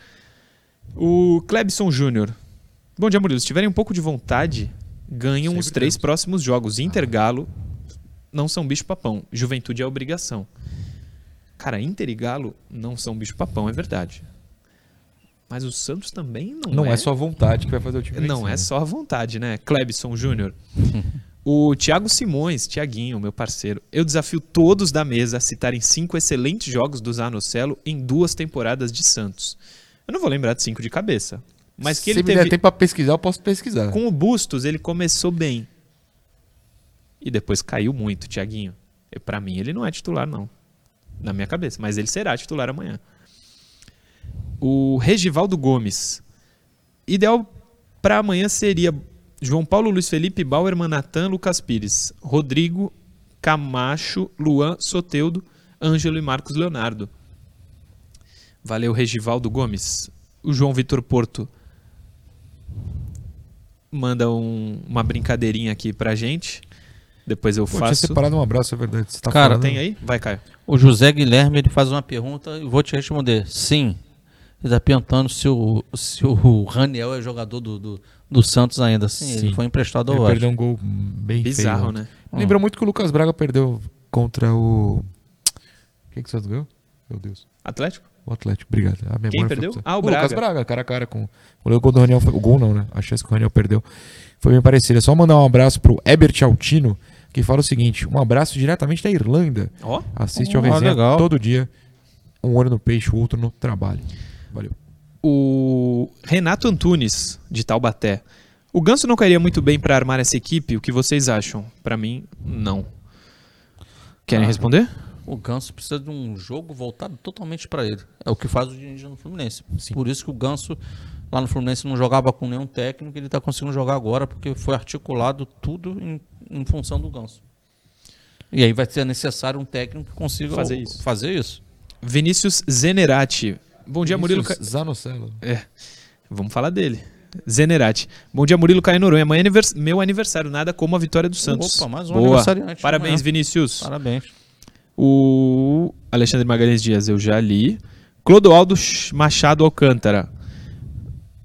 O Clebson Júnior. Bom dia, Murilo. Se tiverem um pouco de vontade, ganham os Sempre três temos. próximos jogos. Inter Galo não são bicho-papão. Juventude é obrigação. Cara, Inter e Galo não são bicho-papão, é verdade. Mas o Santos também não, Não é. é só vontade que vai fazer o time. Não é só a vontade, né? Clebson Júnior. o Thiago Simões, Tiaguinho, meu parceiro. Eu desafio todos da mesa a citarem cinco excelentes jogos do Zanocelo em duas temporadas de Santos. Eu não vou lembrar de cinco de cabeça. Mas que Se ele me der teve. tempo pra pesquisar, eu posso pesquisar. Com o Bustos, ele começou bem. E depois caiu muito, Tiaguinho. Pra mim, ele não é titular, não. Na minha cabeça. Mas ele será titular amanhã. O Regivaldo Gomes. Ideal pra amanhã seria João Paulo, Luiz Felipe, Bauer, Manatan, Lucas Pires, Rodrigo, Camacho, Luan, Soteudo, Ângelo e Marcos Leonardo. Valeu, Regivaldo Gomes. O João Vitor Porto manda um- uma brincadeirinha aqui pra gente. Depois eu Pô, tinha faço. separado um abraço, é verdade. Você tá Cara, falando- Tem aí? Vai, Caio. O José Guilherme ele faz uma pergunta e vou te responder. Sim. Ele está perguntando se o, se o Raniel é jogador do, do, do Santos ainda. Sim, Sim. ele foi emprestado ao Ele perdeu um gol bem Bizarro, feio. né? Lembrou muito que o Lucas Braga perdeu contra o. Quem que o Santos ganhou? Meu Deus. Atlético? O Atlético, obrigado. A memória Quem foi perdeu? você. Ah, o Lucas Braga. Braga, cara a cara com. O gol do Raniel foi. O gol não, né? A chance que o Raniel perdeu foi bem parecida. É só mandar um abraço pro Ebert Altino, que fala o seguinte: um abraço diretamente da Irlanda. Ó. Assiste ao Oh, resenha legal. todo dia. Um olho no peixe, o outro no trabalho. Valeu. O Renato Antunes, de Taubaté. O Ganso não cairia muito bem para armar essa equipe? O que vocês acham? Para mim, não. Querem Ah. responder? O Ganso precisa de um jogo voltado totalmente para ele. É o que faz o Diniz no Fluminense. Por isso que o Ganso lá no Fluminense não jogava com nenhum técnico, ele está conseguindo jogar agora porque foi articulado tudo em, em função do Ganso. E aí vai ser necessário um técnico que consiga Fazer o- isso. Fazer isso. Vinícius Zenerati. Bom dia, Murilo. Ca- Zanocelo. É, vamos falar dele. Zenerati. Bom dia, Murilo Caio Noronha. Amanhã é anivers- meu aniversário, nada como a vitória do Santos. Opa, mais um Boa. aniversariante Parabéns, amanhã. Vinícius. Parabéns. O Alexandre Magalhães Dias, eu já li. Clodoaldo Ch- Machado Alcântara.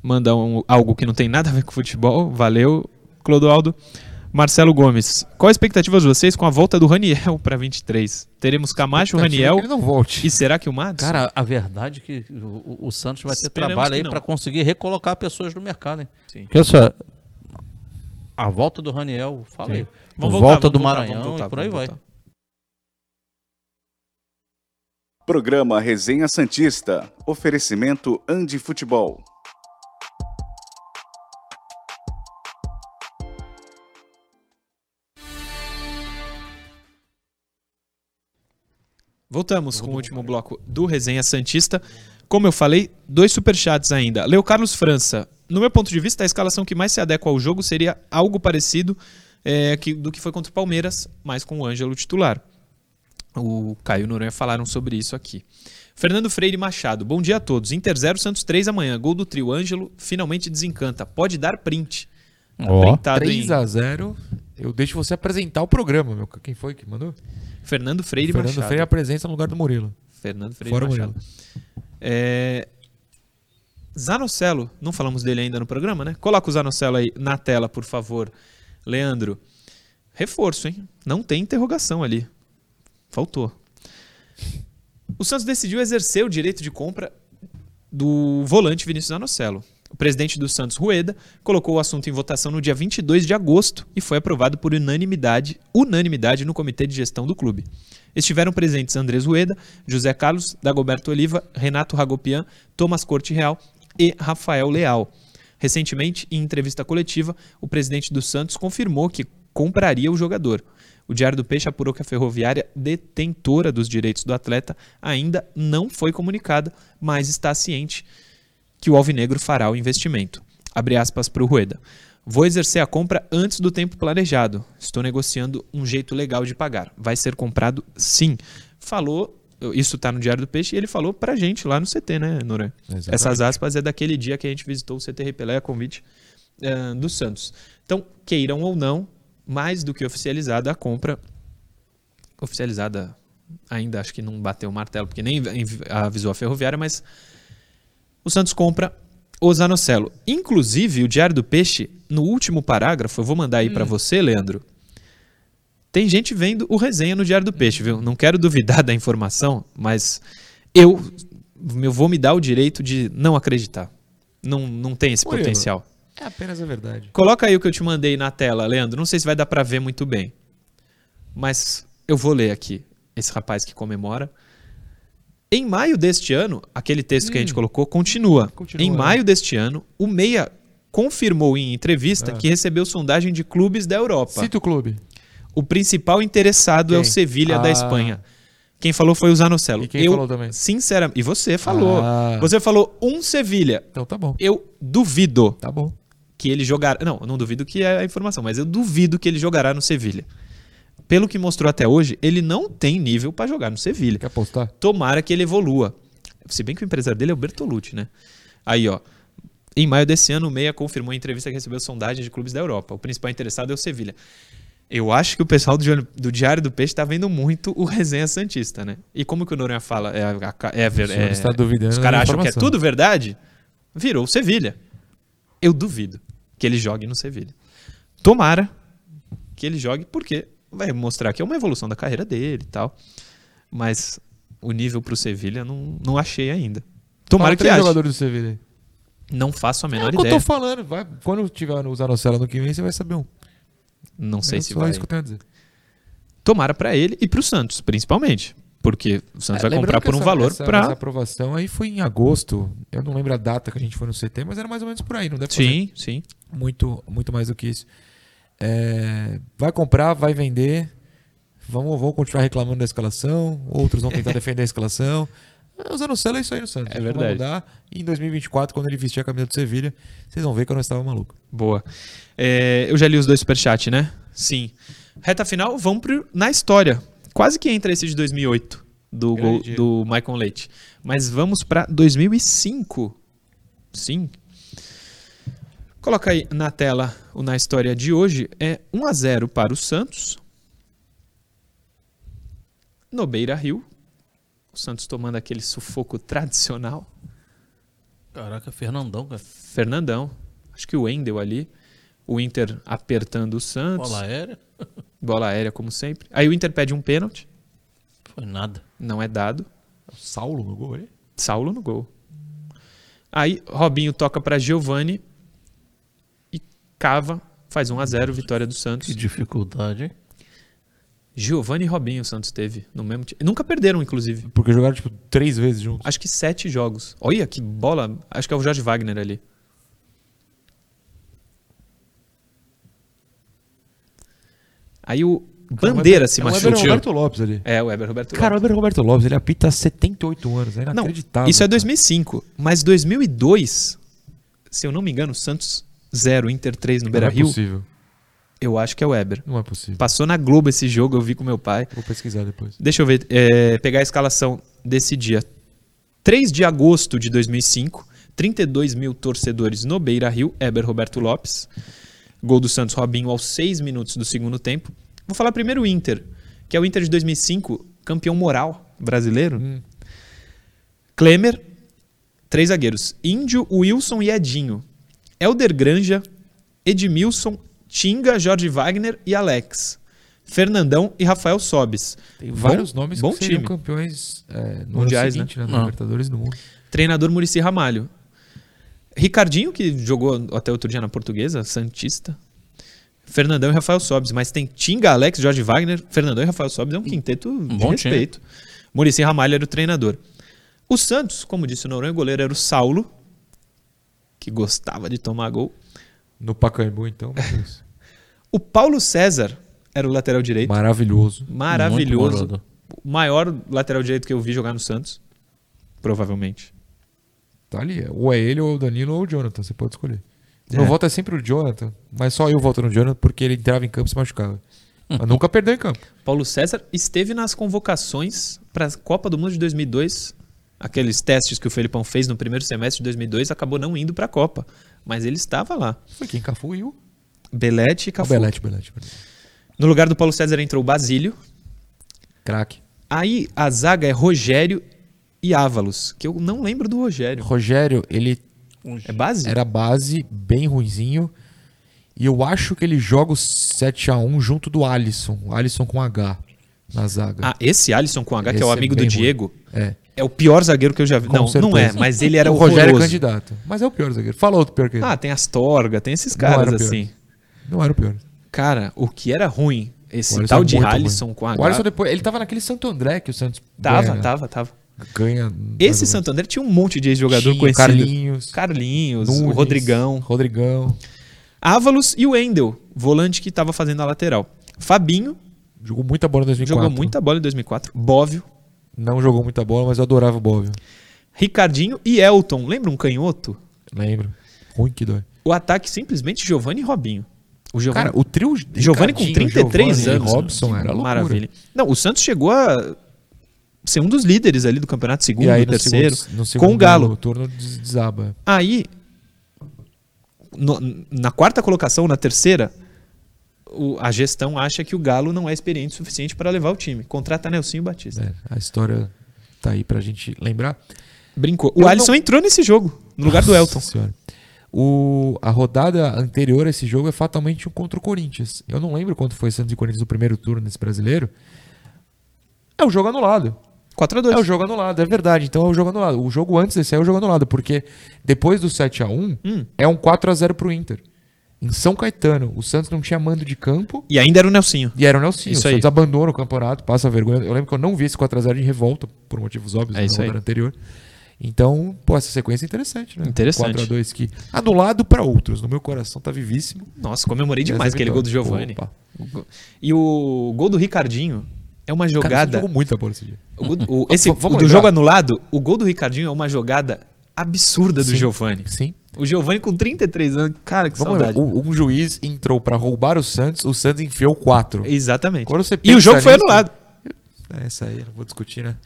Manda um- algo que não tem nada a ver com futebol. Valeu, Clodoaldo. Marcelo Gomes. Qual a expectativa de vocês com a volta do Raniel para 23? Teremos Camacho, Raniel não volte. e será que o Mads? Cara, a verdade é que o, o- Santos vai ter Esperamos trabalho aí para conseguir recolocar pessoas no mercado, hein? Sim. Porque essa, a volta do Raniel, fala aí. Vamos a voltar, volta vamos do voltar, Maranhão voltar, e por aí vai. Programa Resenha Santista. Oferecimento Andi Futebol. Voltamos com o último bloco do Resenha Santista. Como eu falei, dois superchats ainda. Leo Carlos França. No meu ponto de vista, a escalação que mais se adequa ao jogo seria algo parecido é, que- do que foi contra o Palmeiras, mas com o Ângelo titular. O Caio e o Noronha falaram sobre isso aqui. Fernando Freire Machado. Bom dia a todos. Inter 0, Santos 3 amanhã. Gol do trio. Ângelo finalmente desencanta. Pode dar print. Tá Ó. printado em 3x0. Eu deixo você apresentar o programa, meu. Quem foi que mandou? Fernando Freire Fernando Machado. Freire apresenta no lugar do Murilo. Fernando Freire Fora Machado. É... Zanocelo, não falamos dele ainda no programa, né? Coloca o Zanocelo aí na tela, por favor. Leandro, reforço, hein? Não tem interrogação ali. Faltou. O Santos decidiu exercer o direito de compra do volante Vinícius Zanocelo. O presidente do Santos, Rueda, colocou o assunto em votação no dia 22 de agosto e foi aprovado por unanimidade, unanimidade no comitê de gestão do clube. Estiveram presentes Andrés Rueda, José Carlos, Dagoberto Oliva, Renato Ragopian, Thomas Corte Real e Rafael Leal. Recentemente, em entrevista coletiva, o presidente do Santos confirmou que compraria o jogador. O Diário do Peixe apurou que a Ferroviária, detentora dos direitos do atleta, ainda não foi comunicada, mas está ciente que o Alvinegro fará o investimento. Abre aspas para o Rueda. Vou exercer a compra antes do tempo planejado. Estou negociando um jeito legal de pagar. Vai ser comprado sim. Falou, isso está no Diário do Peixe, e ele falou pra gente lá no CT, né, Noran? Exatamente. Essas aspas é daquele dia que a gente visitou o CT Repelé a convite eh, do Santos. Então, queiram ou não, mais do que oficializada a compra, oficializada ainda acho que não bateu o martelo, porque nem avisou a Ferroviária, mas o Santos compra o Zanocelo. Inclusive, o Diário do Peixe, no último parágrafo, eu vou mandar aí pra você, Leandro. Tem gente vendo o resenha no Diário do Peixe, viu? Não quero duvidar da informação, mas eu, eu vou me dar o direito de não acreditar. Não, não tem esse Murilo. potencial. É apenas a verdade. Coloca aí o que eu te mandei na tela, Leandro. Não sei se vai dar pra ver muito bem. Mas eu vou ler aqui esse rapaz que comemora. Em maio deste ano, aquele texto que a gente colocou continua. Continua, em né? maio deste ano, o Meia confirmou em entrevista Ah. que recebeu sondagem de clubes da Europa. Cita o clube. O principal interessado é o Quem? Sevilha da Ah. Espanha. Quem falou foi o Zanocelo. E quem eu, falou também? Sinceramente, e você falou. Ah. Você falou um Sevilha. Então tá bom. Eu duvido Tá bom. que ele jogará. Não, eu não duvido que é a informação, mas eu duvido que ele jogará no Sevilha. Pelo que mostrou até hoje, ele não tem nível para jogar no Sevilha. Quer apostar? Tomara que ele evolua. Se bem que o empresário dele é o Bertolucci, né? Aí, ó. Em maio desse ano, o Meia confirmou em entrevista que recebeu sondagens de clubes da Europa. O principal interessado é o Sevilha. Eu acho que o pessoal do, Diário- do Peixe tá vendo muito o Resenha Santista, né? E como que o Noronha fala? É, é, é- está duvidando Os caras acham que é tudo verdade? Virou o Sevilha. Eu duvido que ele jogue no Sevilha. Tomara que ele jogue, porque vai mostrar que é uma evolução da carreira dele e tal. Mas o nível pro Sevilha não, não achei ainda. Tomara Fala que três ache. jogadores do Sevilha. Não faço a É menor o que eu ideia. tô falando. Vai, quando tiver no Zanocelo no que vem, você vai saber um. Não sei é se só vai. isso que eu tenho a dizer. Tomara pra ele e pro Santos, principalmente. Porque o Santos É, vai comprar por um essa- valor para aprovação aí foi em agosto. Eu não lembro a data que a gente foi no CT, mas era mais ou menos por aí. Não deve Sim, sim. muito, muito mais do que isso. É, vai comprar, vai vender. Vamos, vamos continuar reclamando da escalação. Outros vão tentar defender a escalação. Usando o selo é isso aí no Santos. É verdade. mudar. E em 2024, quando ele vestir a camisa do Sevilha, vocês vão ver que eu não estava maluco. Boa. É, eu já li os dois superchats, né? Sim. Reta final, vamos pro, na história. Quase que entra esse de 2008, do, Grande gol, do Michael Leite. Mas vamos para 2005. Sim. Coloca aí na tela o na história de hoje. É 1 a 0 para o Santos. No Beira Rio. O Santos tomando aquele sufoco tradicional. Caraca, Fernandão, cara. Fernandão. Acho que o Wendel ali. O Inter apertando o Santos. Bola aérea. Bola aérea, como sempre. Aí o Inter pede um pênalti. Foi nada. Não é dado. Saulo no gol ali? Saulo no gol. Aí Robinho toca para Giovani. Cava. Faz 1 a 0 vitória do Santos. Que dificuldade, hein? Giovani e Robinho o Santos teve no mesmo time. Nunca perderam, inclusive. Porque jogaram, tipo, três vezes juntos. Acho que sete jogos. Olha que bola. Acho que é o Jorge Wagner ali. Aí o Bandeira se é o machucou. Weber Roberto Lopes ali. É, o Weber Roberto Cara, o Lopes. Weber Roberto Lopes, ele apita há 78 anos. É Não, inacreditável. isso é cara. 2005. Mas 2002, se eu não me engano, Santos 0, Inter 3 no Não é possível. eu acho que é o Weber. Não é possível. Passou na Globo esse jogo, eu vi com meu pai. Vou pesquisar depois. Deixa eu ver, é, pegar a escalação desse dia. 3 de agosto de 2005, 32 mil torcedores no Beira Rio, Eber Roberto Lopes. Gol do Santos Robinho aos 6 minutos do segundo tempo. Vou falar primeiro o Inter, que é o Inter de 2005, campeão moral brasileiro. Hum. Klemer, três zagueiros: Índio, Wilson e Edinho. Elder Granja, Edmilson, Tinga, Jorge Wagner e Alex. Fernandão e Rafael Sobes. Tem Bom- vários nomes bom que time. campeões é, Mundiais, seguinte, né? né? Ah. Libertadores do Mundo. Treinador Murici Ramalho. Ricardinho, que jogou até outro dia na Portuguesa, Santista. Fernandão e Rafael Sobes. Mas tem Tinga, Alex, Jorge Wagner, Fernandão e Rafael Sobes. É um quinteto de bom respeito. Murici Ramalho era o treinador. O Santos, como disse o Noronha, o goleiro era o Saulo, que gostava de tomar gol. No Pacaembu, então, meu Deus. O Paulo César era o lateral direito. Maravilhoso. Maravilhoso. O maior lateral direito que eu vi jogar no Santos. Provavelmente. Tá ali. Ou é ele, ou o Danilo, ou o Jonathan. Você pode escolher. O É. meu voto é sempre o Jonathan, mas só eu voto no Jonathan porque ele entrava em campo e se machucava. Mas nunca perdeu em campo. Paulo César esteve nas convocações para a Copa do Mundo de 2002. Aqueles testes que o Felipão fez no primeiro semestre de 2002 acabou não indo para a Copa, mas ele estava lá. Foi quem? Cafu e o... Belete e O Cafu. Belete, Belete. perdão. No lugar do Paulo César entrou o Basílio. Craque. Aí a zaga é Rogério e Ávalos, que eu não lembro do Rogério. Rogério, ele É base? era base, bem ruinzinho. E eu acho que ele joga o 7x1 junto do Alisson. Alisson com H na zaga. Ah, esse Alisson com H, que é o Esse é amigo do bem ruim. Diego, É. é o pior zagueiro que eu já vi. Com Não, não é, certeza. mas ele era o horroroso. Rogério é candidato. Mas é o pior zagueiro. Fala outro pior que ele. Ah, tem Astorga, tem esses Não caras o pior. assim. Não era o pior. Cara, o que era ruim, esse O tal de Alisson com H. O Alisson depois, ele tava naquele Santo André que o Santos Tava, ganha, né? tava, tava. ganha. Esse. Santo André tinha um monte de ex-jogador Tinha conhecido. Carlinhos, Carlinhos, o Nunes, Rodrigão. Rodrigão. Ávalos e o Wendel, volante que estava fazendo a lateral. Fabinho Jogou muita bola em 2004. jogou muita bola em 2004. Bóvio, Não jogou muita bola, mas eu adorava o Bóvio. Ricardinho e Elton. Lembra um canhoto? Lembro. Ruim que dói. O ataque simplesmente Giovanni e Robinho. O Giovanni, Cara, o trio Giovanni com Ricardinho, 33 Giovanni anos. Robson era loucura. Maravilha. Não, o Santos chegou a ser um dos líderes ali do campeonato, segundo, E aí no terceiro, segundo, no com segundo o Galo. turno des- desaba. Aí, no- na quarta colocação, na terceira, o- a gestão acha que o Galo não é experiente o suficiente para levar o time. Contrata Nelsinho Batista. É, a história tá aí pra gente lembrar. Brincou. Eu O Alisson não- entrou nesse jogo, no lugar do Nossa Elton. Senhora. O, a rodada anterior a esse jogo é fatalmente um contra o Corinthians. Eu não lembro quanto foi Santos e Corinthians no primeiro turno nesse brasileiro. É o jogo anulado. 4x2. É o jogo anulado, é verdade. Então é o jogo anulado. O jogo antes desse é o jogo anulado, porque depois do 7x1 Hum. é um 4x0 pro Inter. Em São Caetano. O Santos não tinha mando de campo E ainda era o Nelsinho. e era o Nelsinho. Isso o aí. Santos abandona o campeonato, passa vergonha. Eu lembro que eu não vi esse 4x0 em revolta, por motivos óbvios, É na rodada anterior. Então, pô, essa sequência é interessante, né? Interessante. 4x2 que anulado para outros. No meu coração tá vivíssimo. Nossa, comemorei demais aquele gol do. Giovani. Opa. E o gol do Ricardinho é uma Cara, jogada. jogou muita bola esse dia. O, gol- o- esse, o do jogo anulado, o gol do Ricardinho é uma jogada absurda do. Giovani. Sim. O Giovani com 33 anos. Cara, que Vamos saudade. lembrar. Um, um juiz entrou para roubar o Santos, o Santos enfiou 4. Exatamente. Quando você E o jogo foi nisso- anulado. É, essa aí, não vou discutir, né?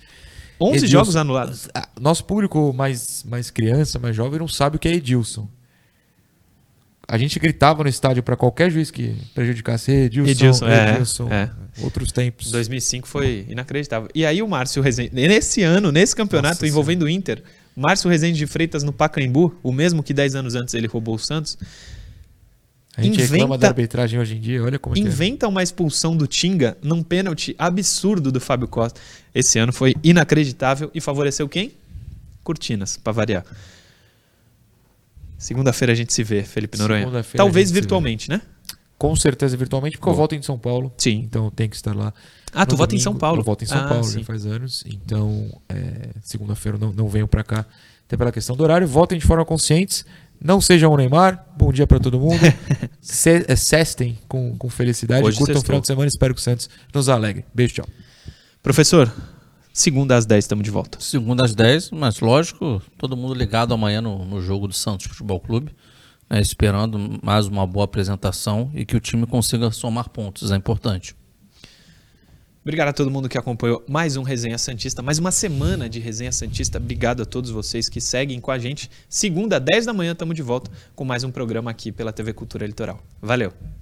11 Edilson. jogos anulados. Nosso público mais, mais criança, mais jovem, não sabe o que é Edilson. A gente gritava no estádio para qualquer juiz que prejudicasse Edilson, Edilson, é, Edilson. é. Outros tempos. 2005 foi inacreditável. E aí o Márcio Rezende, nesse ano, nesse campeonato Nossa envolvendo o Inter, Márcio Rezende de Freitas no Pacaembu, o mesmo que 10 anos antes ele roubou o Santos, A gente reclama inventa- da arbitragem hoje em dia, olha como é que é. inventa uma expulsão do Tinga num pênalti absurdo do Fábio Costa. Esse ano foi inacreditável e favoreceu quem? Cortinas, pra variar. Segunda-feira a gente se vê, Felipe Noronha. Talvez virtualmente, né? Com certeza virtualmente, porque eu Boa. volto em São Paulo. Sim. Então eu tenho que estar lá. Ah, tu vota em. São Paulo. Eu volto em São Ah, Paulo, sim. já faz anos. Então, é, segunda-feira eu não, não venho pra cá, até pela questão do horário. Votem de forma consciente. Não sejam o Neymar. Bom dia pra todo mundo. Se, é, cestem com, com felicidade. Hoje Curtam o final de semana. Espero que o Santos nos alegre. Beijo, tchau. Professor, segunda às 10 estamos de volta. Segunda às 10, mas lógico, todo mundo ligado amanhã no, no jogo do Santos Futebol Clube, né, esperando mais uma boa apresentação e que o time consiga somar pontos, é importante. Obrigado a todo mundo que acompanhou mais um Resenha Santista, mais uma semana de Resenha Santista. Obrigado a todos vocês que seguem com a gente. Segunda, 10 da manhã, estamos de volta com mais um programa aqui pela TV Cultura Litoral. Valeu!